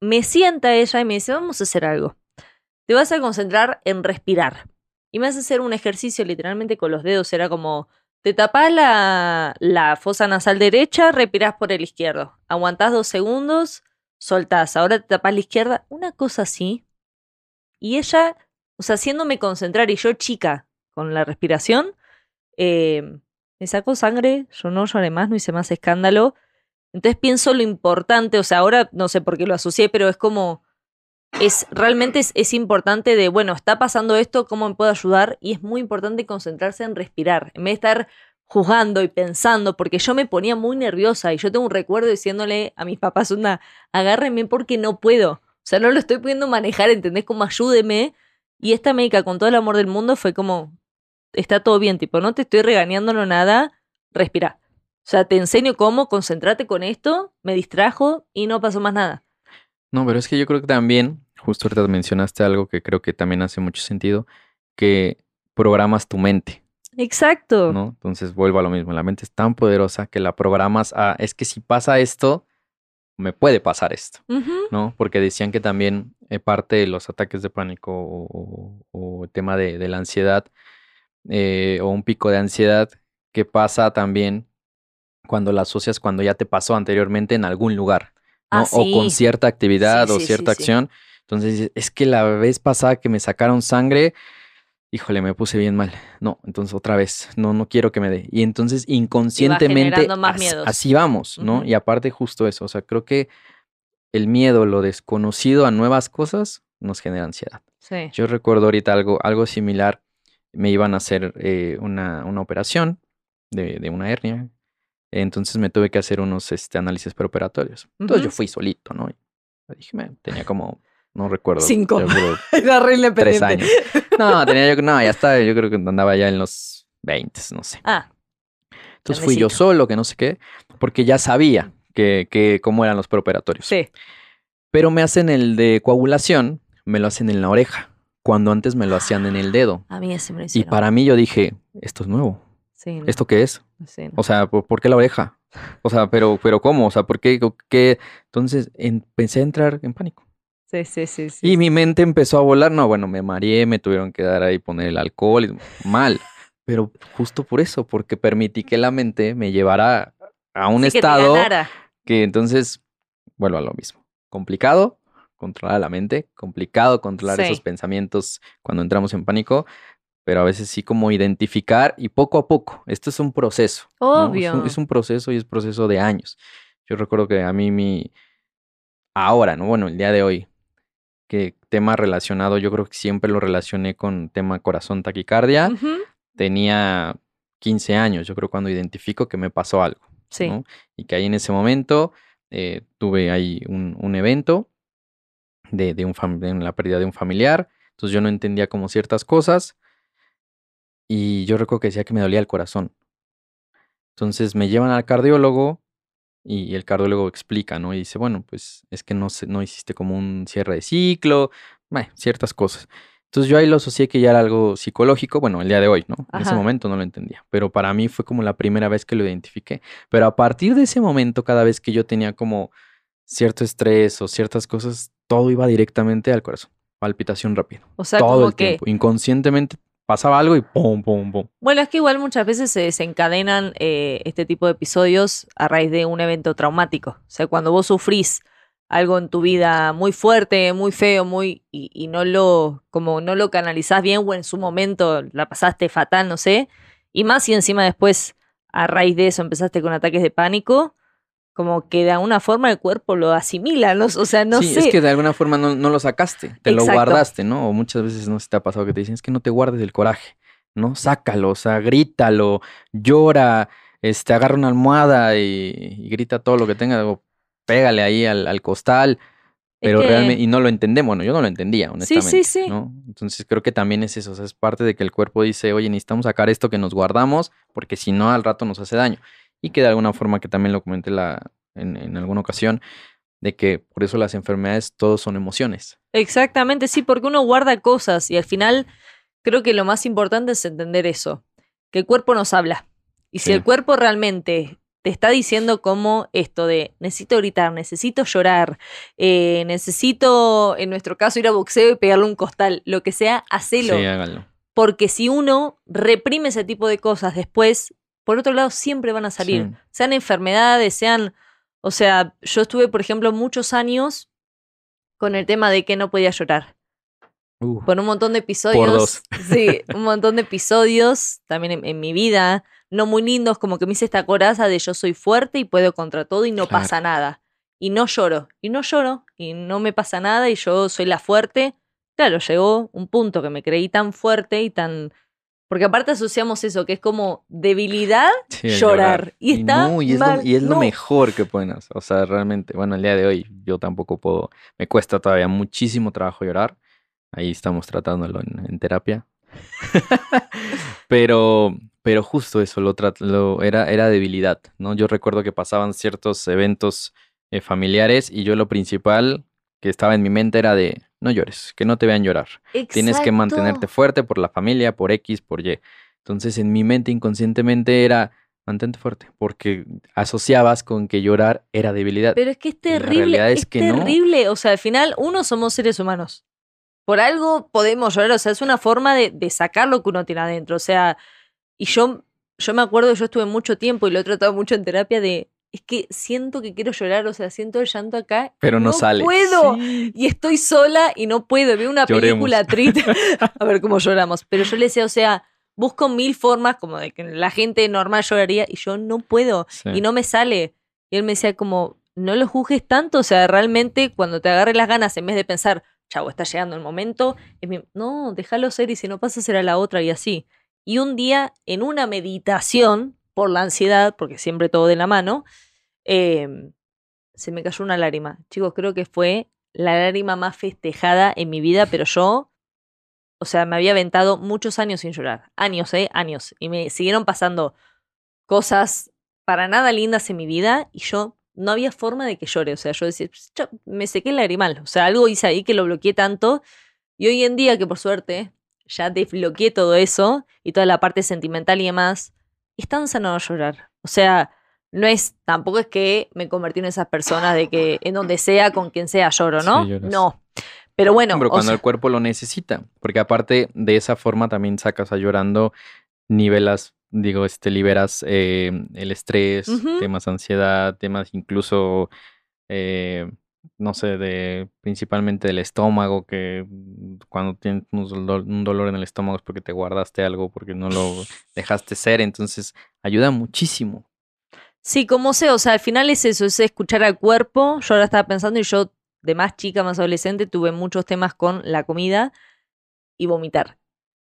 me sienta ella y me dice, vamos a hacer algo. Te vas a concentrar en respirar. Y me hace hacer un ejercicio literalmente con los dedos. Era como, te tapás la, la fosa nasal derecha, respirás por el izquierdo. Aguantás dos segundos, soltás. Ahora te tapás la izquierda. Una cosa así. Y ella, o sea, haciéndome concentrar y yo chica con la respiración, eh, me sacó sangre, yo no lloré más, no hice más escándalo. Entonces pienso lo importante, o sea, ahora no sé por qué lo asocié, pero es como, es realmente es, es importante de, bueno, está pasando esto, ¿cómo me puedo ayudar? Y es muy importante concentrarse en respirar, en vez de estar juzgando y pensando, porque yo me ponía muy nerviosa y yo tengo un recuerdo diciéndole a mis papás, una, agárrenme porque no puedo. O sea, no lo estoy pudiendo manejar, ¿entendés? Como ayúdeme. Y esta médica, con todo el amor del mundo, fue como, está todo bien, tipo, no te estoy regañando nada, respira. O sea, te enseño cómo, concentrate con esto, me distrajo y no pasó más nada. No, pero es que yo creo que también, justo ahorita mencionaste algo que creo que también hace mucho sentido, que programas tu mente, Exacto. ¿no? Entonces vuelvo a lo mismo, la mente es tan poderosa que la programas a, es que si pasa esto, me puede pasar esto. ¿no? Porque decían que también eh, parte de los ataques de pánico o, o- o el tema de, de la ansiedad eh, o un pico de ansiedad que pasa también cuando la asocias cuando ya te pasó anteriormente en algún lugar, ¿no? Ah, O con cierta actividad Sí, o sí, cierta acción. Entonces, dices, es que la vez pasada que me sacaron sangre, híjole, me puse bien mal. No, entonces otra vez, no, no quiero que me dé. Y entonces inconscientemente más así vamos, ¿no? Y aparte justo eso, o sea, creo que el miedo, lo desconocido a nuevas cosas, nos genera ansiedad. Sí. Yo recuerdo ahorita algo, algo similar. Me iban a hacer eh, una, una operación de, de una hernia. Entonces me tuve que hacer unos este, análisis preoperatorios. Entonces yo fui solito, ¿no? Y dije, tenía como, no recuerdo. Cinco. Era re tres años. No, tenía yo, no, ya estaba, yo creo que andaba ya en los 20, no sé. Ah, Entonces fui yo solo, que no sé qué, porque ya sabía que, que cómo eran los preoperatorios. sí. Pero me hacen el de coagulación, me lo hacen en la oreja, cuando antes me lo hacían en el dedo. A mí ese me lo Y para mí yo dije, esto es nuevo. Sí, no, ¿Esto qué es? sí, no. O sea, ¿por, por qué la oreja? O sea, pero, pero ¿cómo? O sea, ¿por qué? qué? Entonces empecé a entrar en pánico. sí, sí, sí, sí. Y mi mente empezó a volar. No, bueno, me mareé, me tuvieron que dar ahí poner el alcohol. y- Mal. Pero justo por eso, porque permití que la mente me llevara a un Sí, que estado ganara. que entonces vuelvo a lo mismo. Complicado controlar la mente, complicado controlar Sí. esos pensamientos cuando entramos en pánico, pero a veces sí como identificar y poco a poco. Esto es un proceso. ¿no? Es, Obvio. un, es un proceso y es proceso de años. Yo recuerdo que a mí mi... Ahora, ¿no? Bueno, el día de hoy, que tema relacionado, yo creo que siempre lo relacioné con tema corazón taquicardia. Ujú, Tenía 15 años, yo creo, cuando identifico que me pasó algo. Sí. ¿no? Y que ahí en ese momento eh, tuve ahí un, un evento de, de un de la pérdida de un familiar. Entonces yo no entendía como ciertas cosas. Y yo recuerdo que decía que me dolía el corazón. Entonces me llevan al cardiólogo y el cardiólogo explica, ¿no? Y dice, bueno, pues es que no, no hiciste como un cierre de ciclo, bueno, ciertas cosas. Entonces yo ahí lo asocié que ya era algo psicológico, bueno, el día de hoy, ¿no? En ese momento no lo entendía, pero para mí fue como la primera vez que lo identifiqué. Pero a partir de ese momento, cada vez que yo tenía como cierto estrés o ciertas cosas, todo iba directamente al corazón, palpitación rápida, O sea, todo como el que. tiempo. Inconscientemente pasaba algo y pum, pum, pum. Bueno, es que igual muchas veces se desencadenan eh, este tipo de episodios a raíz de un evento traumático. O sea, cuando vos sufrís algo en tu vida muy fuerte, muy feo, muy y, y no lo como no lo canalizás bien o en su momento la pasaste fatal, no sé, y más si encima después a raíz de eso empezaste con ataques de pánico, como que de alguna forma el cuerpo lo asimila, ¿no? o sea, no sí, sé. es que de alguna forma no, no lo sacaste, te lo guardaste, ¿no? O muchas veces no se te ha pasado que te dicen, es que no te guardes el coraje, ¿no? Sácalo, o sea, grítalo, llora, este, agarra una almohada y, y grita todo lo que tenga, o pégale ahí al, al costal, Es pero que- realmente, y no lo entendemos, bueno, yo no lo entendía, Sí, honestamente, sí, sí. ¿no? Entonces creo que también es eso, o sea, es parte de que el cuerpo dice, oye, necesitamos sacar esto que nos guardamos, porque si no, al rato nos hace daño. Y que de alguna forma, que también lo comenté la, en, en alguna ocasión, de que por eso las enfermedades todos son emociones. Exactamente, sí, porque uno guarda cosas y al final creo que lo más importante es entender eso, que el cuerpo nos habla. Y si Sí. el cuerpo realmente te está diciendo como esto de necesito gritar, necesito llorar, eh, necesito, en nuestro caso, ir a boxeo y pegarle un costal, lo que sea, hacelo. Sí, háganlo. Porque si uno reprime ese tipo de cosas después, por otro lado, siempre van a salir. Sí. Sean enfermedades, sean. O sea, yo estuve, por ejemplo, muchos años con el tema de que no podía llorar. Uh, Por un montón de episodios. dos. Sí, un montón de episodios también en, en mi vida, no muy lindos, como que me hice esta coraza de yo soy fuerte y puedo contra todo y no Claro. pasa nada. Y no lloro, y no lloro, y no me pasa nada, y yo soy la fuerte. Claro, llegó un punto que me creí tan fuerte y tan. Porque aparte asociamos eso, que es como debilidad. sí, llorar. Y está no, y es, mal. lo, y es lo No. mejor que pueden hacer. O sea, realmente, bueno, el día de hoy yo tampoco puedo, me cuesta todavía muchísimo trabajo llorar. Ahí estamos tratándolo en, en terapia. pero, pero justo eso, lo, lo era, era debilidad, ¿no? Yo recuerdo que pasaban ciertos eventos eh, familiares y yo lo principal que estaba en mi mente era de no llores, que no te vean llorar. Tienes que mantenerte fuerte por la familia, por X, por Y. Entonces en mi mente inconscientemente era mantente fuerte, porque asociabas con que llorar era debilidad. Pero es que es la terrible. es es que no. terrible. O sea, al final, uno somos seres humanos. Por algo podemos llorar. O sea, es una forma de, de sacar lo que uno tiene adentro. O sea, y yo, yo me acuerdo yo estuve mucho tiempo y lo he tratado mucho en terapia de. Es que siento que quiero llorar, o sea, siento el llanto acá. y pero no, sale. puedo. Sí. Y estoy sola y no puedo. Veo una Lloremos. película triste. A ver cómo lloramos. Pero yo le decía, o sea, busco mil formas como de que la gente normal lloraría y yo no puedo Sí. y no me sale. Y él me decía como, no lo juzgues tanto, o sea, realmente cuando te agarre las ganas, en vez de pensar, chavo, está llegando el momento, es mi- no, déjalo ser y si no pasa será la otra y así. Y un día, en una meditación, por la ansiedad, porque siempre todo de la mano, eh, se me cayó una lágrima. Chicos, creo que fue la lágrima más festejada en mi vida, pero yo, o sea, me había aventado muchos años sin llorar. Años, ¿eh? Años. Y me siguieron pasando cosas para nada lindas en mi vida y yo no había forma de que llore. O sea, yo decía, "Ps, cha, me sequé el lagrimal. O sea, algo hice ahí que lo bloqueé tanto. Y hoy en día, que por suerte ya desbloqueé todo eso y toda la parte sentimental y demás, es tan sano no llorar. O sea, no es, tampoco es que me convertí en esas personas de que en donde sea, con quien sea, lloro, ¿no? Sí, no. Pero bueno, Pero o cuando sea, el cuerpo lo necesita, porque aparte de esa forma también sacas a llorando, nivelas, digo, este, liberas eh, el estrés, temas de ansiedad, temas incluso, eh, no sé, de principalmente del estómago, que cuando tienes un dolor, un dolor en el estómago es porque te guardaste algo, porque no lo dejaste ser, entonces ayuda muchísimo. Sí, como sé, o sea, al final es eso, es escuchar al cuerpo. Yo ahora estaba pensando y yo, de más chica, más adolescente, tuve muchos temas con la comida y vomitar.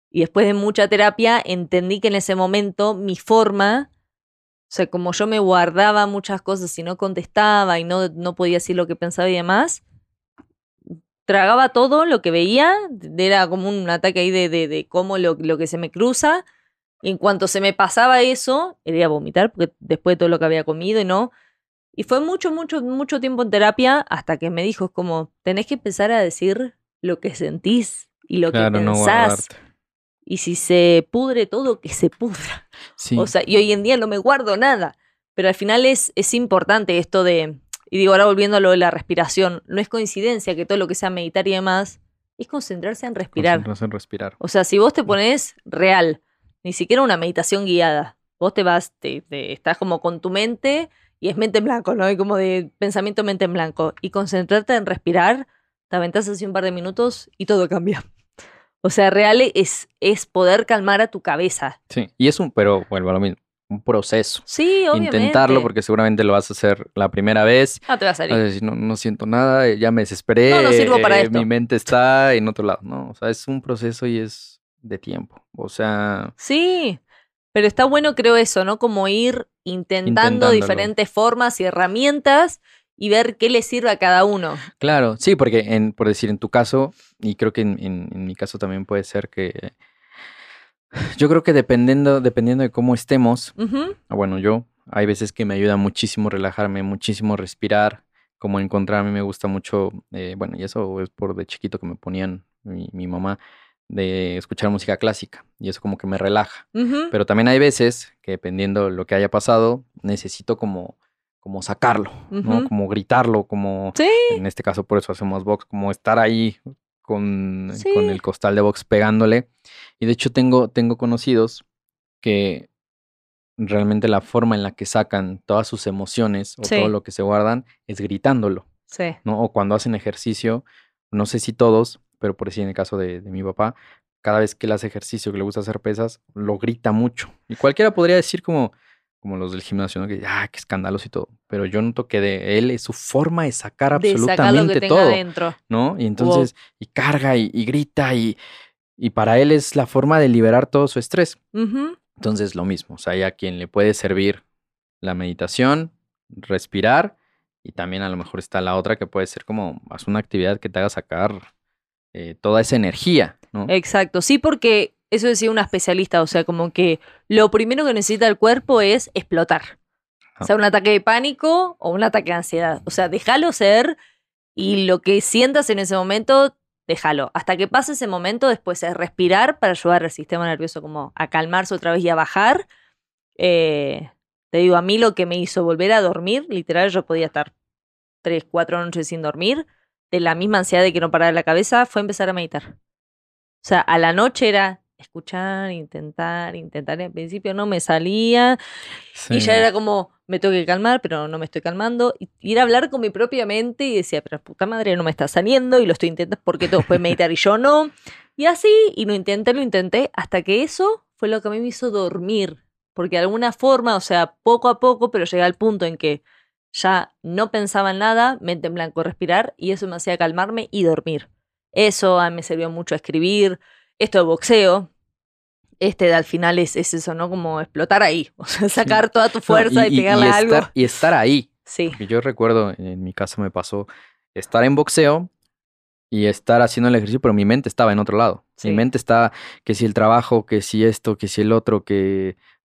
Y después de mucha terapia, entendí que en ese momento mi forma, o sea, como yo me guardaba muchas cosas y no contestaba y no, no podía decir lo que pensaba y demás, tragaba todo lo que veía, era como un ataque ahí de, de, cómo lo, lo que se me cruza y en cuanto se me pasaba eso, iría a vomitar, porque después de todo lo que había comido y no. Y fue mucho, mucho, mucho tiempo en terapia hasta que me dijo, es como, tenés que empezar a decir lo que sentís y lo Claro, que no pensás. guardarte. y si se pudre todo, que se pudra. Sí. O sea, y hoy en día no me guardo nada. Pero al final es, es importante esto de, y digo, ahora volviendo a lo de la respiración, no es coincidencia que todo lo que sea meditar y demás, es concentrarse en respirar. Concentrarse en respirar. O sea, si vos te pones real, ni siquiera una meditación guiada, vos te vas, te, te- estás como con tu mente y es mente en blanco, ¿no? Y como de pensamiento mente en blanco. Y concentrarte en respirar, te aventás así un par de minutos y todo cambia. O sea, real es, es poder calmar a tu cabeza. Sí. Y es un, pero vuelvo a lo mismo, un proceso. Sí, obviamente. Intentarlo porque seguramente lo vas a hacer la primera vez. No te va a Vas a salir. decir, no, no siento nada, ya me desesperé. No, no sirvo para eh, esto. Mi mente está en otro lado, ¿no? O sea, es un proceso y es de tiempo. O sea, Sí, pero está bueno, creo eso, ¿no? Como ir intentando diferentes formas y herramientas y ver qué le sirve a cada uno. claro, sí, porque en, por decir, en tu caso, y creo que en, en- en mi caso también puede ser que. Yo creo que dependiendo, dependiendo de cómo estemos, Bueno, yo hay veces que me ayuda muchísimo relajarme, muchísimo respirar, como encontrarme, me gusta mucho, eh, bueno, y eso es por de chiquito que me ponían mi, mi mamá, de escuchar música clásica, y eso como que me relaja. Pero también hay veces que dependiendo lo que haya pasado, necesito como, como sacarlo, ¿no? Como gritarlo, como, Sí. en este caso por eso hacemos box, como estar ahí con, con el costal de box pegándole. Y de hecho tengo, tengo conocidos que realmente la forma en la que sacan todas sus emociones o Sí. todo lo que se guardan es gritándolo, Sí. ¿no? O cuando hacen ejercicio, no sé si todos, pero por decir en el caso de, de mi papá, cada vez que él hace ejercicio, que le gusta hacer pesas, lo grita mucho. Y cualquiera podría decir como, como los del gimnasio, ¿no? Que, ah, qué escándalos y todo. Pero yo noto que de él es su forma de sacar De absolutamente todo. adentro. ¿no? Y entonces, y carga y, y grita y, y para él es la forma de liberar todo su estrés. Ujú. Entonces, lo mismo, o sea, hay a quien le puede servir la meditación, respirar y también a lo mejor está la otra que puede ser como, haz una actividad que te haga sacar eh, toda esa energía, ¿no? Exacto. Sí, porque eso decía una especialista, o sea, como que lo primero que necesita el cuerpo es explotar. O sea, un ataque de pánico o un ataque de ansiedad. O sea, déjalo ser y lo que sientas en ese momento, déjalo. Hasta que pase ese momento, después es respirar para ayudar al sistema nervioso como a calmarse otra vez y a bajar. Eh, te digo, a mí lo que me hizo volver a dormir, literal, yo podía estar tres, cuatro noches sin dormir, de la misma ansiedad de que no parara la cabeza, fue empezar a meditar. O sea, a la noche era escuchar, intentar, intentar. y Al principio no me salía, y ya Sí. era como, me tengo que calmar, pero no me estoy calmando. Y ir a hablar con mi propia mente y decía, pero puta madre, no me está saliendo y lo estoy intentando porque todos pueden meditar y yo no. Y así, y lo intenté, lo intenté, hasta que eso fue lo que a mí me hizo dormir. Porque de alguna forma, o sea, poco a poco, pero llegué al punto en que ya no pensaba en nada, mente en blanco, respirar, y eso me hacía calmarme y dormir. Eso a mí me sirvió mucho a escribir. Esto de boxeo, este de al final es, es eso, ¿no? Como explotar ahí. O sea, sacar toda tu No, fuerza y, pegarle a algo. y estar ahí. Sí. Porque yo recuerdo, en mi caso me pasó estar en boxeo y estar haciendo el ejercicio, pero mi mente estaba en otro lado. Sí. Mi mente estaba que si el trabajo, que si esto, que si el otro, que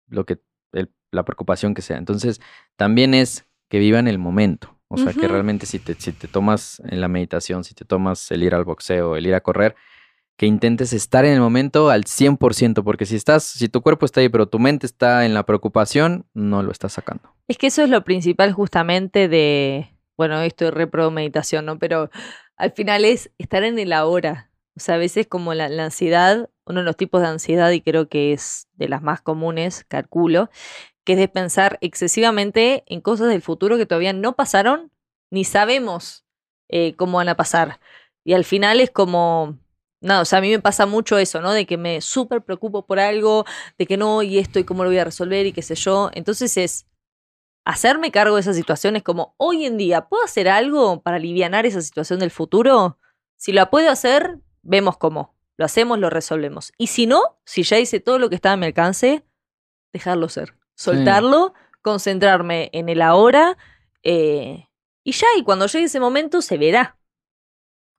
lo que el- la preocupación que sea. Entonces, también es que viva en el momento. O sea, que realmente si te, si te tomas en la meditación, si te tomas el ir al boxeo, el ir a correr, que intentes estar en el momento al 100%, porque si estás, si tu cuerpo está ahí, pero tu mente está en la preocupación, no lo estás sacando. Es que eso es lo principal justamente de, bueno, esto de repro meditación, ¿no? Pero al final es estar en el ahora. O sea, a veces como la, la ansiedad, uno de los tipos de ansiedad, y creo que es de las más comunes, calculo, que es de pensar excesivamente en cosas del futuro que todavía no pasaron, ni sabemos eh, cómo van a pasar. Y al final es como, no, o sea, a mí me pasa mucho eso, ¿no? De que me súper preocupo por algo, de que no, y esto, y cómo lo voy a resolver, y qué sé yo. Entonces es hacerme cargo de esas situaciones como hoy en día, ¿puedo hacer algo para aliviar esa situación del futuro? Si la puedo hacer, vemos cómo. Lo hacemos, lo resolvemos. Y si no, si ya hice todo lo que estaba a mi alcance, dejarlo ser. Soltarlo, concentrarme en el ahora. Eh, y ya, y cuando llegue ese momento, se verá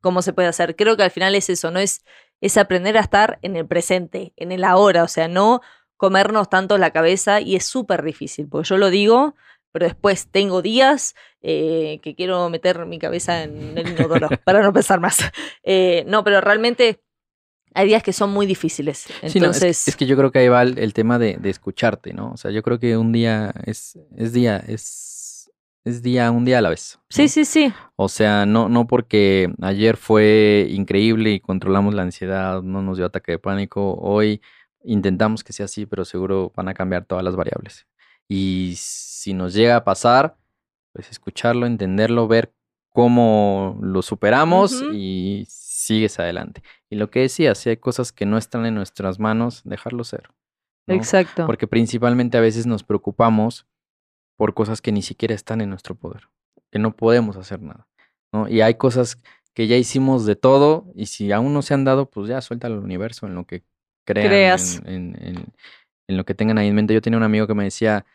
cómo se puede hacer. Creo que al final es eso, ¿no? Es, es aprender a estar en el presente, en el ahora. O sea, no comernos tanto la cabeza. Y es súper difícil, porque yo lo digo, pero después tengo días eh, que quiero meter mi cabeza en el inodoro para no pensar más. Eh, no, pero realmente hay días que son muy difíciles. Entonces... es, que, yo creo que ahí va el, tema de, escucharte, ¿no? O sea, yo creo que un día es, es día, es, es día, un día a la vez. Sí, sí, sí. O sea, no, no porque ayer fue increíble y controlamos la ansiedad, no nos dio ataque de pánico, hoy intentamos que sea así, pero seguro van a cambiar todas las variables. Y si nos llega a pasar, pues escucharlo, entenderlo, ver cómo lo superamos y sigues adelante. Y lo que decía, si hay cosas que no están en nuestras manos, dejarlo ser. Exacto. Porque principalmente a veces nos preocupamos por cosas que ni siquiera están en nuestro poder, que no podemos hacer nada. ¿no? Y hay cosas que ya hicimos de todo y si aún no se han dado, pues ya suelta al universo en lo que crean, Creas. En, en, lo que tengan ahí en mente. Yo tenía un amigo que me decía,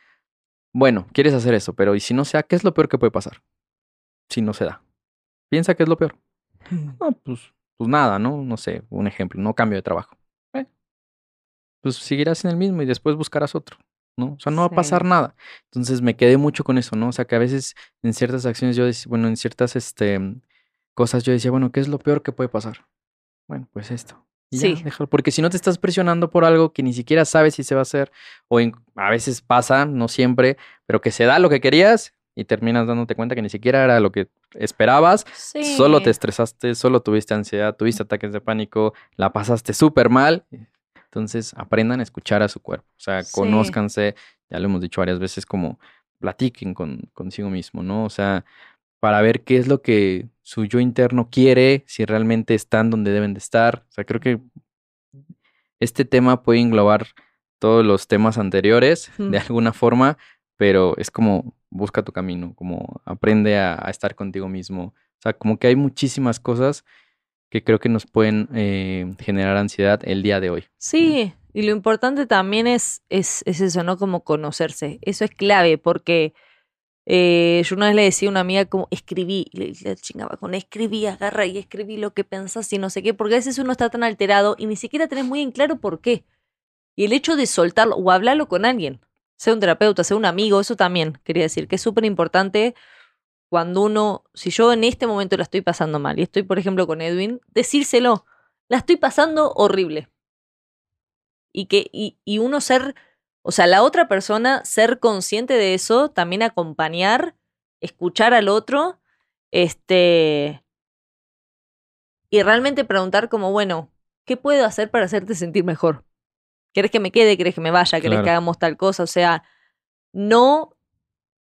bueno, quieres hacer eso, pero ¿y si no sea, qué es lo peor que puede pasar? Si no se da. Piensa qué es lo peor. Ah, pues pues nada, ¿no? No sé, un ejemplo, no cambio de trabajo. Eh, pues seguirás en el mismo y después buscarás otro, ¿no? O sea, no va a pasar nada. Entonces me quedé mucho con eso, ¿no? O sea, que a veces en ciertas acciones yo decía, bueno, en ciertas este, cosas yo decía, bueno, ¿qué es lo peor que puede pasar? Bueno, pues esto. sí. porque si no te estás presionando por algo que ni siquiera sabes si se va a hacer, o a veces pasa, no siempre, pero que se da lo que querías, y terminas dándote cuenta que ni siquiera era lo que esperabas. Solo te estresaste, solo tuviste ansiedad, tuviste ataques de pánico, la pasaste súper mal. Entonces, aprendan a escuchar a su cuerpo. O sea, conózcanse, ya lo hemos dicho varias veces, como platiquen con, consigo mismo, ¿no? O sea, para ver qué es lo que su yo interno quiere, si realmente están donde deben de estar. O sea, creo que este tema puede englobar todos los temas anteriores de alguna forma, pero es como busca tu camino, como aprende a, estar contigo mismo. O sea, como que hay muchísimas cosas que creo que nos pueden eh, generar ansiedad el día de hoy. Sí, y lo importante también es, es, es, eso, ¿no? Como conocerse. Eso es clave, porque eh, yo una vez le decía a una amiga como escribí, y le, le chingaba con escribí, agarra y escribí lo que pensás y no sé qué, porque a veces uno está tan alterado y ni siquiera tenés muy en claro por qué. Y el hecho de soltarlo o hablarlo con alguien, sea un terapeuta, sea un amigo, eso también quería decir, que es súper importante cuando uno, si yo en este momento la estoy pasando mal y estoy, por ejemplo, con Edwin, decírselo, la estoy pasando horrible. Y que, y, y uno ser, o sea, la otra persona ser consciente de eso, también acompañar, escuchar al otro, este, y realmente preguntar como, bueno, ¿qué puedo hacer para hacerte sentir mejor? ¿Querés que me quede? ¿Querés que me vaya? ¿Querés que hagamos tal cosa? O sea, no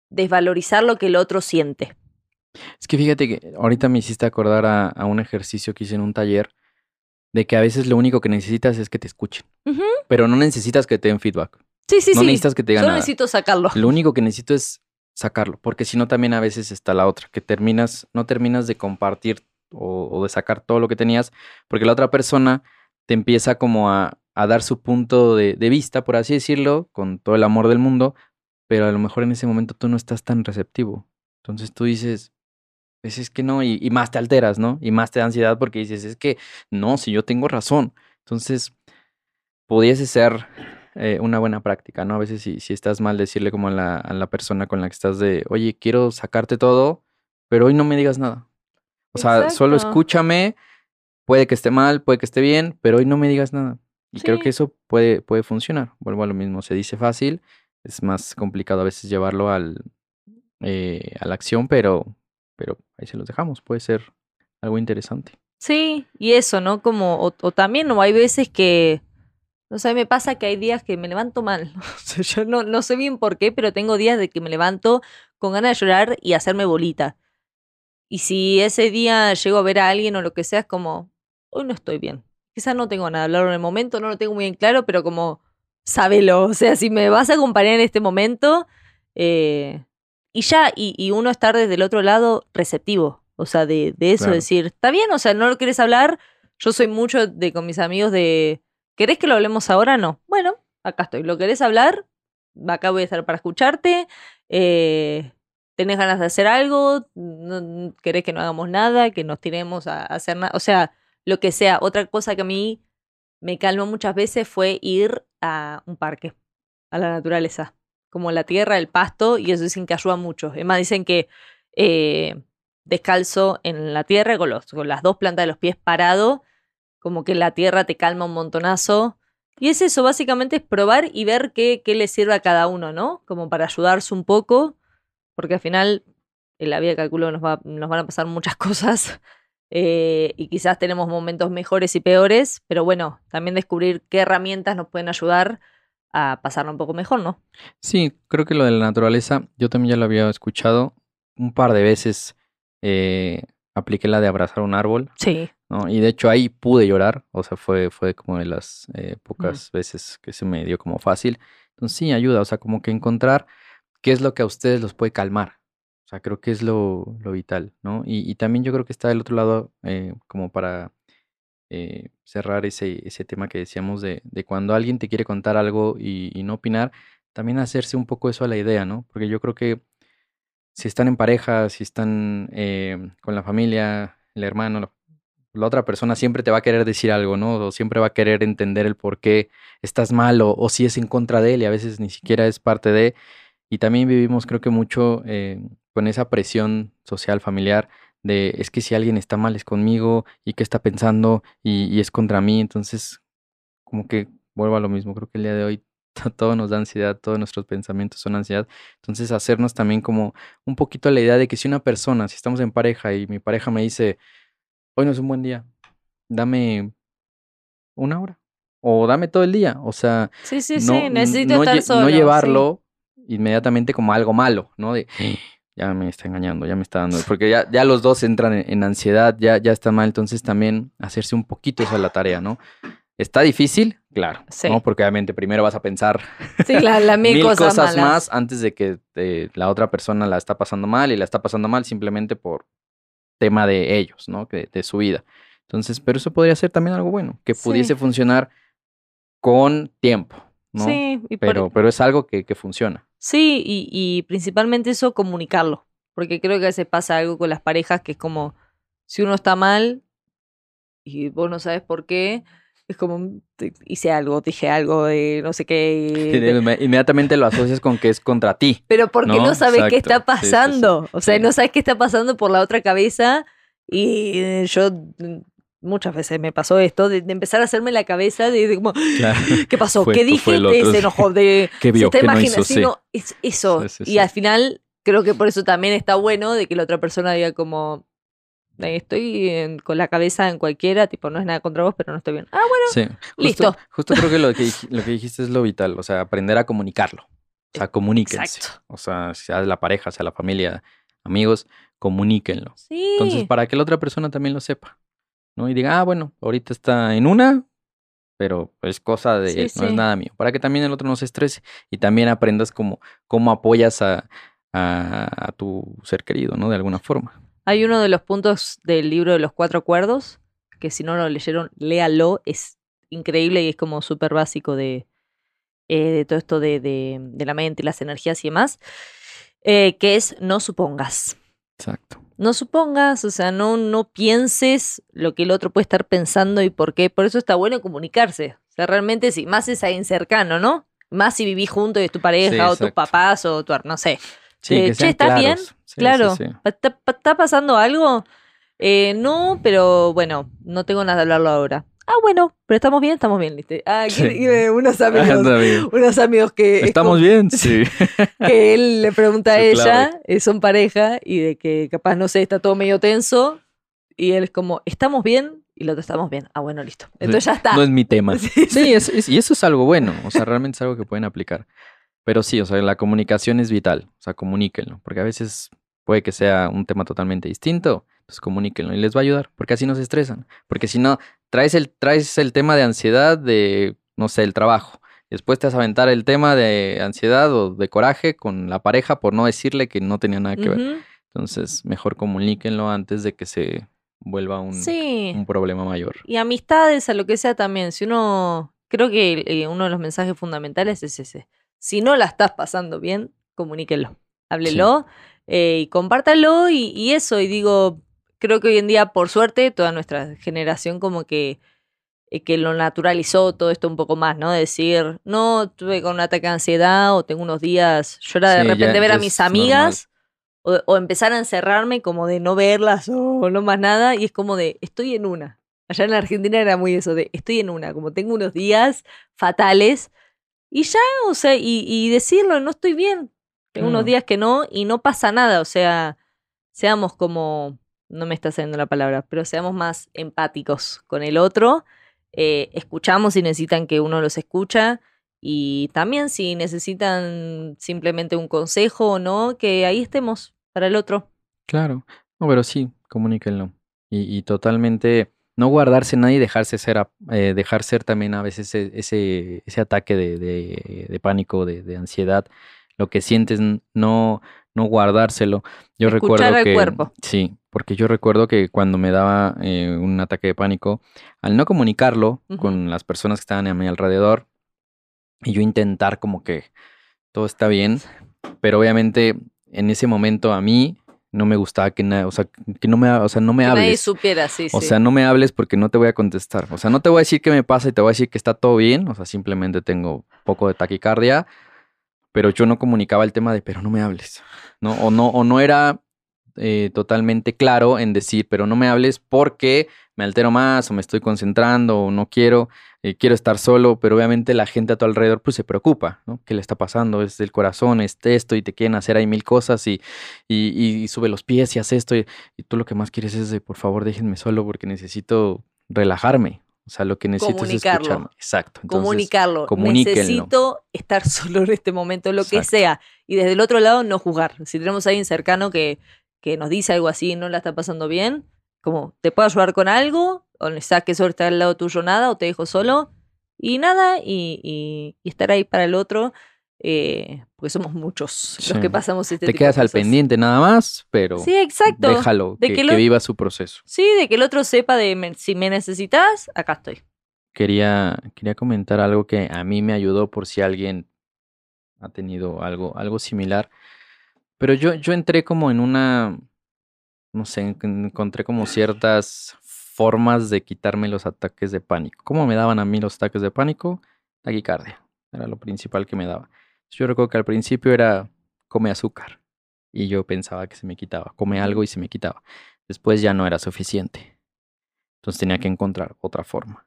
desvalorizar lo que el otro siente. Es que fíjate que ahorita me hiciste acordar a, un ejercicio que hice en un taller de que a veces lo único que necesitas es que te escuchen. Pero no necesitas que te den feedback. Sí, sí, no sí. necesitas que te digan Solo necesito sacarlo. Lo único que necesito es sacarlo, porque si no también a veces está la otra, que terminas, no terminas de compartir o, o de sacar todo lo que tenías, porque la otra persona te empieza como a, a dar su punto de, vista, por así decirlo, con todo el amor del mundo, pero a lo mejor en ese momento tú no estás tan receptivo. Entonces tú dices, pues es que no, y, más te alteras, ¿no? Y más te da ansiedad porque dices, es que no, si yo tengo razón. Entonces, pudiese ser eh, una buena práctica, ¿no? A veces si, si estás mal, decirle como a la, a la persona con la que estás de, oye, quiero sacarte todo, pero hoy no me digas nada. O sea, solo escúchame, puede que esté mal, puede que esté bien, pero hoy no me digas nada. Y creo que eso puede, puede funcionar. Vuelvo a lo mismo, se dice fácil, es más complicado a veces llevarlo al, eh, a la acción, pero, pero ahí se los dejamos, puede ser algo interesante. Sí, y eso, ¿no? Como, o, también, no hay veces que, no sé, me pasa que hay días que me levanto mal. yo no, no sé bien por qué, pero tengo días de que me levanto con ganas de llorar y hacerme bolita. Y si ese día llego a ver a alguien o lo que sea, es como, hoy no estoy bien. Quizás no tengo nada hablar en el momento, no lo tengo muy bien claro, pero como, sábelo. O sea, si me vas a acompañar en este momento, eh, y ya, y, y, uno estar desde el otro lado receptivo. O sea, de, de eso, Claro. decir, está bien, o sea, no lo quieres hablar. Yo soy mucho de con mis amigos de, ¿querés que lo hablemos ahora? No. Bueno, acá estoy. ¿Lo querés hablar? Acá voy a estar para escucharte. Eh, ¿Tenés ganas de hacer algo? No- ¿Querés que no hagamos nada? ¿Que nos tiremos a hacer nada? O sea, lo que sea. Otra cosa que a mí me calmó muchas veces fue ir a un parque, a la naturaleza, como la tierra, el pasto, y eso dicen que ayuda mucho. Es más, dicen que eh, descalzo en la tierra, con, los, con las dos plantas de los pies parado, como que la tierra te calma un montonazo. Y es eso, básicamente es probar y ver qué, qué le sirve a cada uno, ¿no? Como para ayudarse un poco, porque al final en la vida calculo nos, va, nos van a pasar muchas cosas eh, y quizás tenemos momentos mejores y peores, pero bueno, también descubrir qué herramientas nos pueden ayudar a pasarlo un poco mejor, ¿no? Sí, creo que lo de la naturaleza, yo también ya lo había escuchado un par de veces. eh, apliqué la de abrazar un árbol, Sí. ¿no? Y de hecho ahí pude llorar, o sea, fue, fue como de las eh, pocas veces que se me dio como fácil. Entonces sí, ayuda, o sea, como que encontrar qué es lo que a ustedes los puede calmar. O sea, creo que es lo, lo vital, ¿no? Y, y también yo creo que está del otro lado, eh, como para eh, cerrar ese, ese tema que decíamos de, de cuando alguien te quiere contar algo y, no opinar, también hacerse un poco eso a la idea, ¿no? Porque yo creo que si están en pareja, si están eh, con la familia, el hermano, la, otra persona siempre te va a querer decir algo, ¿no? O siempre va a querer entender el por qué estás mal o, o si es en contra de él y a veces ni siquiera es parte de. Y también vivimos, creo que mucho con esa presión social, familiar, de es que si alguien está mal es conmigo y qué está pensando y, y es contra mí. Entonces, como que vuelvo a lo mismo. Creo que el día de hoy to- todo nos da ansiedad, todos nuestros pensamientos son ansiedad. Entonces, hacernos también como un poquito la idea de que si una persona, si estamos en pareja y mi pareja me dice, hoy no es un buen día, dame una hora o dame todo el día. O sea, Sí, sí, no, sí, necesito no estar lle- solo. no sí. llevarlo inmediatamente como algo malo, ¿no? De ya me está engañando, ya me está dando. Porque ya, ya los dos entran en, en ansiedad, ya, ya está mal. Entonces también hacerse un poquito esa la tarea, ¿no? ¿Está difícil? Claro. Sí. ¿no? Porque obviamente primero vas a pensar Sí, la, la mil, mil cosas, más antes de que eh, la otra persona la está pasando mal y la está pasando mal simplemente por tema de ellos, ¿no? De su vida. Entonces, pero eso podría ser también algo bueno, que Sí. pudiese funcionar con tiempo, ¿no? Sí, y por- pero, pero es algo que, que funciona. sí y, y principalmente eso, comunicarlo. Porque creo que a veces pasa algo con las parejas que es como, si uno está mal y vos no sabes por qué, es como, te- hice algo, dije algo de no sé qué. Y Inmediatamente lo asocias con que es contra ti. Pero porque no, No, sabes qué está Sí, sí, sí. pasando. O sea, no sabes qué está pasando por la otra cabeza. Y yo mm, muchas veces me pasó esto, de, de empezar a hacerme la cabeza de, de como, ¿qué pasó? Fue ¿Qué esto, dije? se enojó de... ¿Qué se vio? está ¿Qué no imaginando, hizo? sí, no, es eso. Sí, sí, y al final, creo que por eso también está bueno de que la otra persona diga como, "Eh, estoy en- con la cabeza en cualquiera, tipo, no es nada contra vos, pero no estoy bien. Ah, bueno, Sí. Justo, Listo. Justo creo que lo que, lo que dijiste es lo vital, o sea, aprender a comunicarlo. O sea, comuníquense. exacto. O sea, sea la pareja, sea la familia, amigos, comuníquenlo. Sí. Entonces, para que la otra persona también lo sepa, ¿no? Y diga, ah, bueno, ahorita está en una, pero es cosa de Sí, no es nada mío. Para que también el otro no se estrese y también aprendas cómo, cómo apoyas a, a, a tu ser querido, ¿no? De alguna forma. Hay uno de los puntos del libro de los cuatro acuerdos, que si no lo leyeron, léalo, es increíble y es como súper básico de, eh, de todo esto de, de- de la mente, las energías y demás, eh, que es no supongas. Exacto. No supongas, o sea, no, no pienses lo que el otro puede estar pensando y por qué. Por eso está bueno comunicarse. O sea, realmente, si más es alguien cercano, ¿no? Más si vivís juntos y es tu pareja Sí, o tus papás o tu, no sé. Sí, Eh, que che, ¿estás bien? claros. Sí, sí, Claro. sí. ¿Está, está pasando algo? Eh, no, pero bueno, no tengo nada de hablarlo ahora. Ah, bueno, pero estamos bien, estamos bien, ¿viste? Ah, Sí. eh, unos amigos, unos amigos que, es ¿Estamos como bien? Sí. que él le pregunta a ella, eh, son pareja, y de que capaz, no sé, está todo medio tenso, y él es como, ¿estamos bien? Y otro, estamos bien. Ah, bueno, listo. Entonces ya está. No es mi tema. Sí, sí. Sí, es- es- y eso es algo bueno, o sea, realmente es algo que pueden aplicar. Pero sí, o sea, la comunicación es vital, o sea, comuníquenlo, porque a veces puede que sea un tema totalmente distinto, pues comuníquenlo y les va a ayudar, porque así no se estresan. Porque si no, traes el, traes el tema de ansiedad de, no sé, el trabajo. Después te vas a aventar el tema de ansiedad o de coraje con la pareja por no decirle que no tenía nada que ver. Entonces, mejor comuníquenlo antes de que se vuelva un, Sí. un problema mayor. Y amistades, a lo que sea también. Si uno, creo que eh, uno de los mensajes fundamentales es ese. Si no la estás pasando bien, comuníquenlo. Háblelo eh, y compártanlo y, y eso. Y digo, creo que hoy en día, por suerte, toda nuestra generación como que, eh, que lo naturalizó todo esto un poco más, ¿no? De decir, no, tuve con un ataque de ansiedad o tengo unos días. Yo era de Sí, ya- repente ver a mis amigas o, o empezar a encerrarme como de no verlas o no más nada y es como de estoy en una. Allá en la Argentina era muy eso de estoy en una, como tengo unos días fatales y ya, o sea, y, y decirlo, no estoy bien. Tengo unos Claro. días que no y no pasa nada, o sea, seamos como, no me está saliendo la palabra, pero seamos más empáticos con el otro, eh, escuchamos si necesitan que uno los escucha y también si necesitan simplemente un consejo o no, que ahí estemos para el otro. Claro. No, pero sí, comuníquenlo. Y, y totalmente no guardarse nada y dejarse ser, a- eh, dejar ser también a veces ese, ese, ese ataque de, de- de pánico, de, de ansiedad. Lo que sientes, no, no guardárselo. Yo Escuchar recuerdo al que. cuerpo. Sí, porque yo recuerdo que cuando me daba eh, un ataque de pánico, al no comunicarlo con las personas que estaban a mi alrededor, y yo intentar como que todo está bien, pero obviamente en ese momento a mí no me gustaba que nadie, o sea, que no me, o sea, no me Que nadie hables. supiera, sí, O sí. sea, no me hables porque no te voy a contestar. O sea, no te voy a decir qué me pasa y te voy a decir que está todo bien. O sea, simplemente tengo poco de taquicardia. Pero yo no comunicaba el tema de, pero no me hables. ¿No? O no, o no era eh, totalmente claro en decir, pero no me hables porque me altero más o me estoy concentrando o no quiero, eh, quiero estar solo, pero obviamente la gente a tu alrededor pues se preocupa, ¿no? ¿Qué le está pasando? Es del corazón, es esto y te quieren hacer ahí mil cosas y, y, y sube los pies y hace esto y, y tú lo que más quieres es de, por favor, déjenme solo porque necesito relajarme. O sea, lo que necesito es escucharme. Exacto. Entonces, comunicarlo. Necesito estar solo en este momento, lo que sea. Y desde el otro lado, no juzgar. Si tenemos a alguien cercano que, que nos dice algo así y no la está pasando bien, como, ¿te puedo ayudar con algo? O necesitas que solo esté al lado tuyo nada, o te dejo solo. Y nada, y, y- y estar ahí para el otro, eh, porque somos muchos los que pasamos este te tipo quedas de al pendiente nada más, pero Sí, exacto. déjalo, De que, que viva su proceso. Sí, de que el otro sepa de me- si me necesitas, acá estoy. Quería, quería comentar algo que a mí me ayudó por si alguien ha tenido algo, algo similar. Pero yo, yo entré como en una, no sé, en- encontré como ciertas formas de quitarme los ataques de pánico. ¿Cómo me daban a mí los ataques de pánico? Taquicardia. Era lo principal que me daba. Yo recuerdo que al principio era come azúcar. Y yo pensaba que se me quitaba. Come algo y se me quitaba. Después ya no era suficiente. Entonces tenía que encontrar otra forma.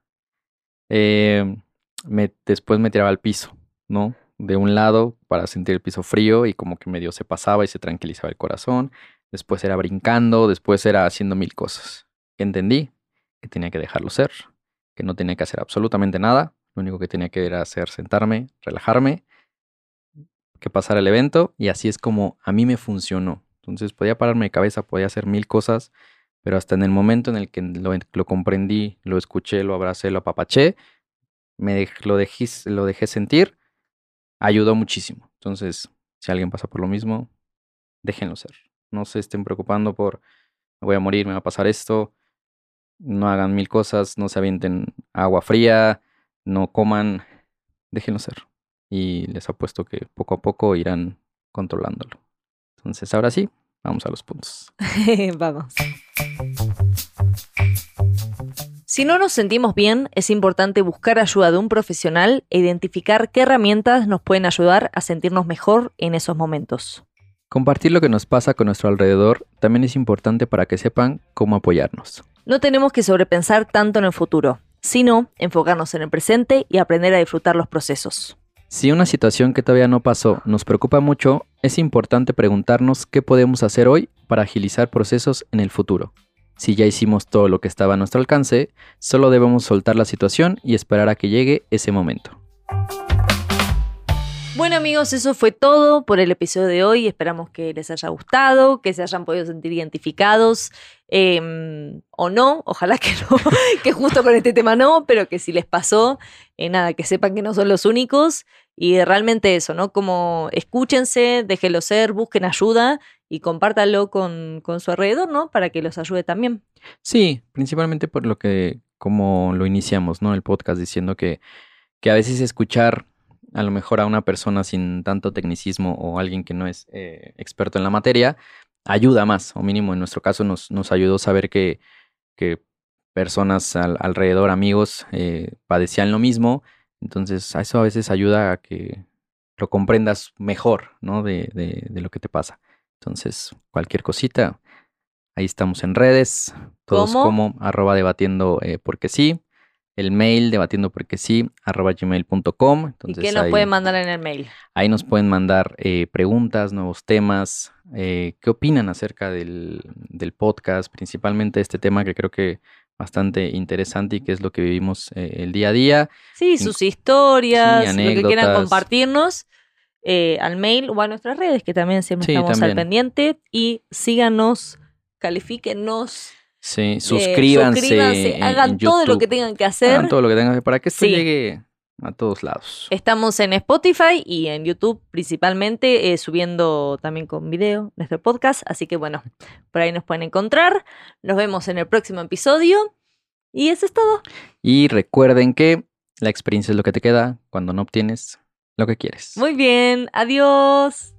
Eh, me, después me tiraba al piso, ¿no? De un lado para sentir el piso frío y como que medio se pasaba y se tranquilizaba el corazón. Después era brincando, después era haciendo mil cosas. Entendí que tenía que dejarlo ser, que no tenía que hacer absolutamente nada. Lo único que tenía que era hacer sentarme, relajarme, que pasara el evento y así es como a mí me funcionó. Entonces podía pararme de cabeza, podía hacer mil cosas, pero hasta en el momento en el que lo, lo comprendí, lo escuché, lo abracé, lo apapaché, me dej- lo, dejé, lo dejé sentir, ayudó muchísimo. Entonces, si alguien pasa por lo mismo, déjenlo ser. No se estén preocupando por, me voy a morir, me va a pasar esto. No hagan mil cosas, no se avienten agua fría, no coman, déjenlo ser. Y les apuesto que poco a poco irán controlándolo. Entonces, ahora sí, vamos a los puntos. Vamos. Si no nos sentimos bien, es importante buscar ayuda de un profesional e identificar qué herramientas nos pueden ayudar a sentirnos mejor en esos momentos. Compartir lo que nos pasa con nuestro alrededor también es importante para que sepan cómo apoyarnos. No tenemos que sobrepensar tanto en el futuro, sino enfocarnos en el presente y aprender a disfrutar los procesos. Si una situación que todavía no pasó nos preocupa mucho, es importante preguntarnos qué podemos hacer hoy para agilizar procesos en el futuro. Si ya hicimos todo lo que estaba a nuestro alcance, solo debemos soltar la situación y esperar a que llegue ese momento. Bueno amigos, eso fue todo por el episodio de hoy. Esperamos que les haya gustado, que se hayan podido sentir identificados em, o no. Ojalá que no, que justo con este tema no, pero que si les pasó, eh, nada, que sepan que no son los únicos. Y realmente eso, ¿no? Como escúchense, déjenlo ser, busquen ayuda y compártanlo con, con su alrededor, ¿no? Para que los ayude también. Sí, principalmente por lo que, como lo iniciamos, ¿no? El podcast diciendo que, que a veces escuchar a lo mejor a una persona sin tanto tecnicismo o alguien que no es eh, experto en la materia, ayuda más, o mínimo en nuestro caso nos, nos ayudó a saber que, que personas alrededor, amigos, eh, padecían lo mismo. Entonces, a eso a veces ayuda a que lo comprendas mejor, ¿no? De, de, de lo que te pasa. Entonces, cualquier cosita, ahí estamos en redes, todos ¿Cómo? como arroba debatiendo eh, porque sí el mail debatiendo porque sí, arroba gmail.com. ¿Y Entonces qué nos ahí, pueden mandar en el mail? ahí nos pueden mandar eh, preguntas, nuevos temas, eh, qué opinan acerca del, del podcast, principalmente este tema que creo que bastante interesante y que es lo que vivimos eh, el día a día. Sí, sus historias, Sí, lo que quieran compartirnos eh, al mail o a nuestras redes, que también siempre Sí, estamos al pendiente. Y síganos, califíquenos, Sí, eh, suscríbanse, suscríbanse, en- hagan en todo lo que tengan que hacer. Hagan todo lo que tengan que para que esto Sí. llegue a todos lados. Estamos en Spotify y en YouTube principalmente, eh, subiendo también con video nuestro podcast. Así que bueno, por ahí nos pueden encontrar. Nos vemos en el próximo episodio. Y eso es todo. Y recuerden que la experiencia es lo que te queda cuando no obtienes lo que quieres. Muy bien, adiós.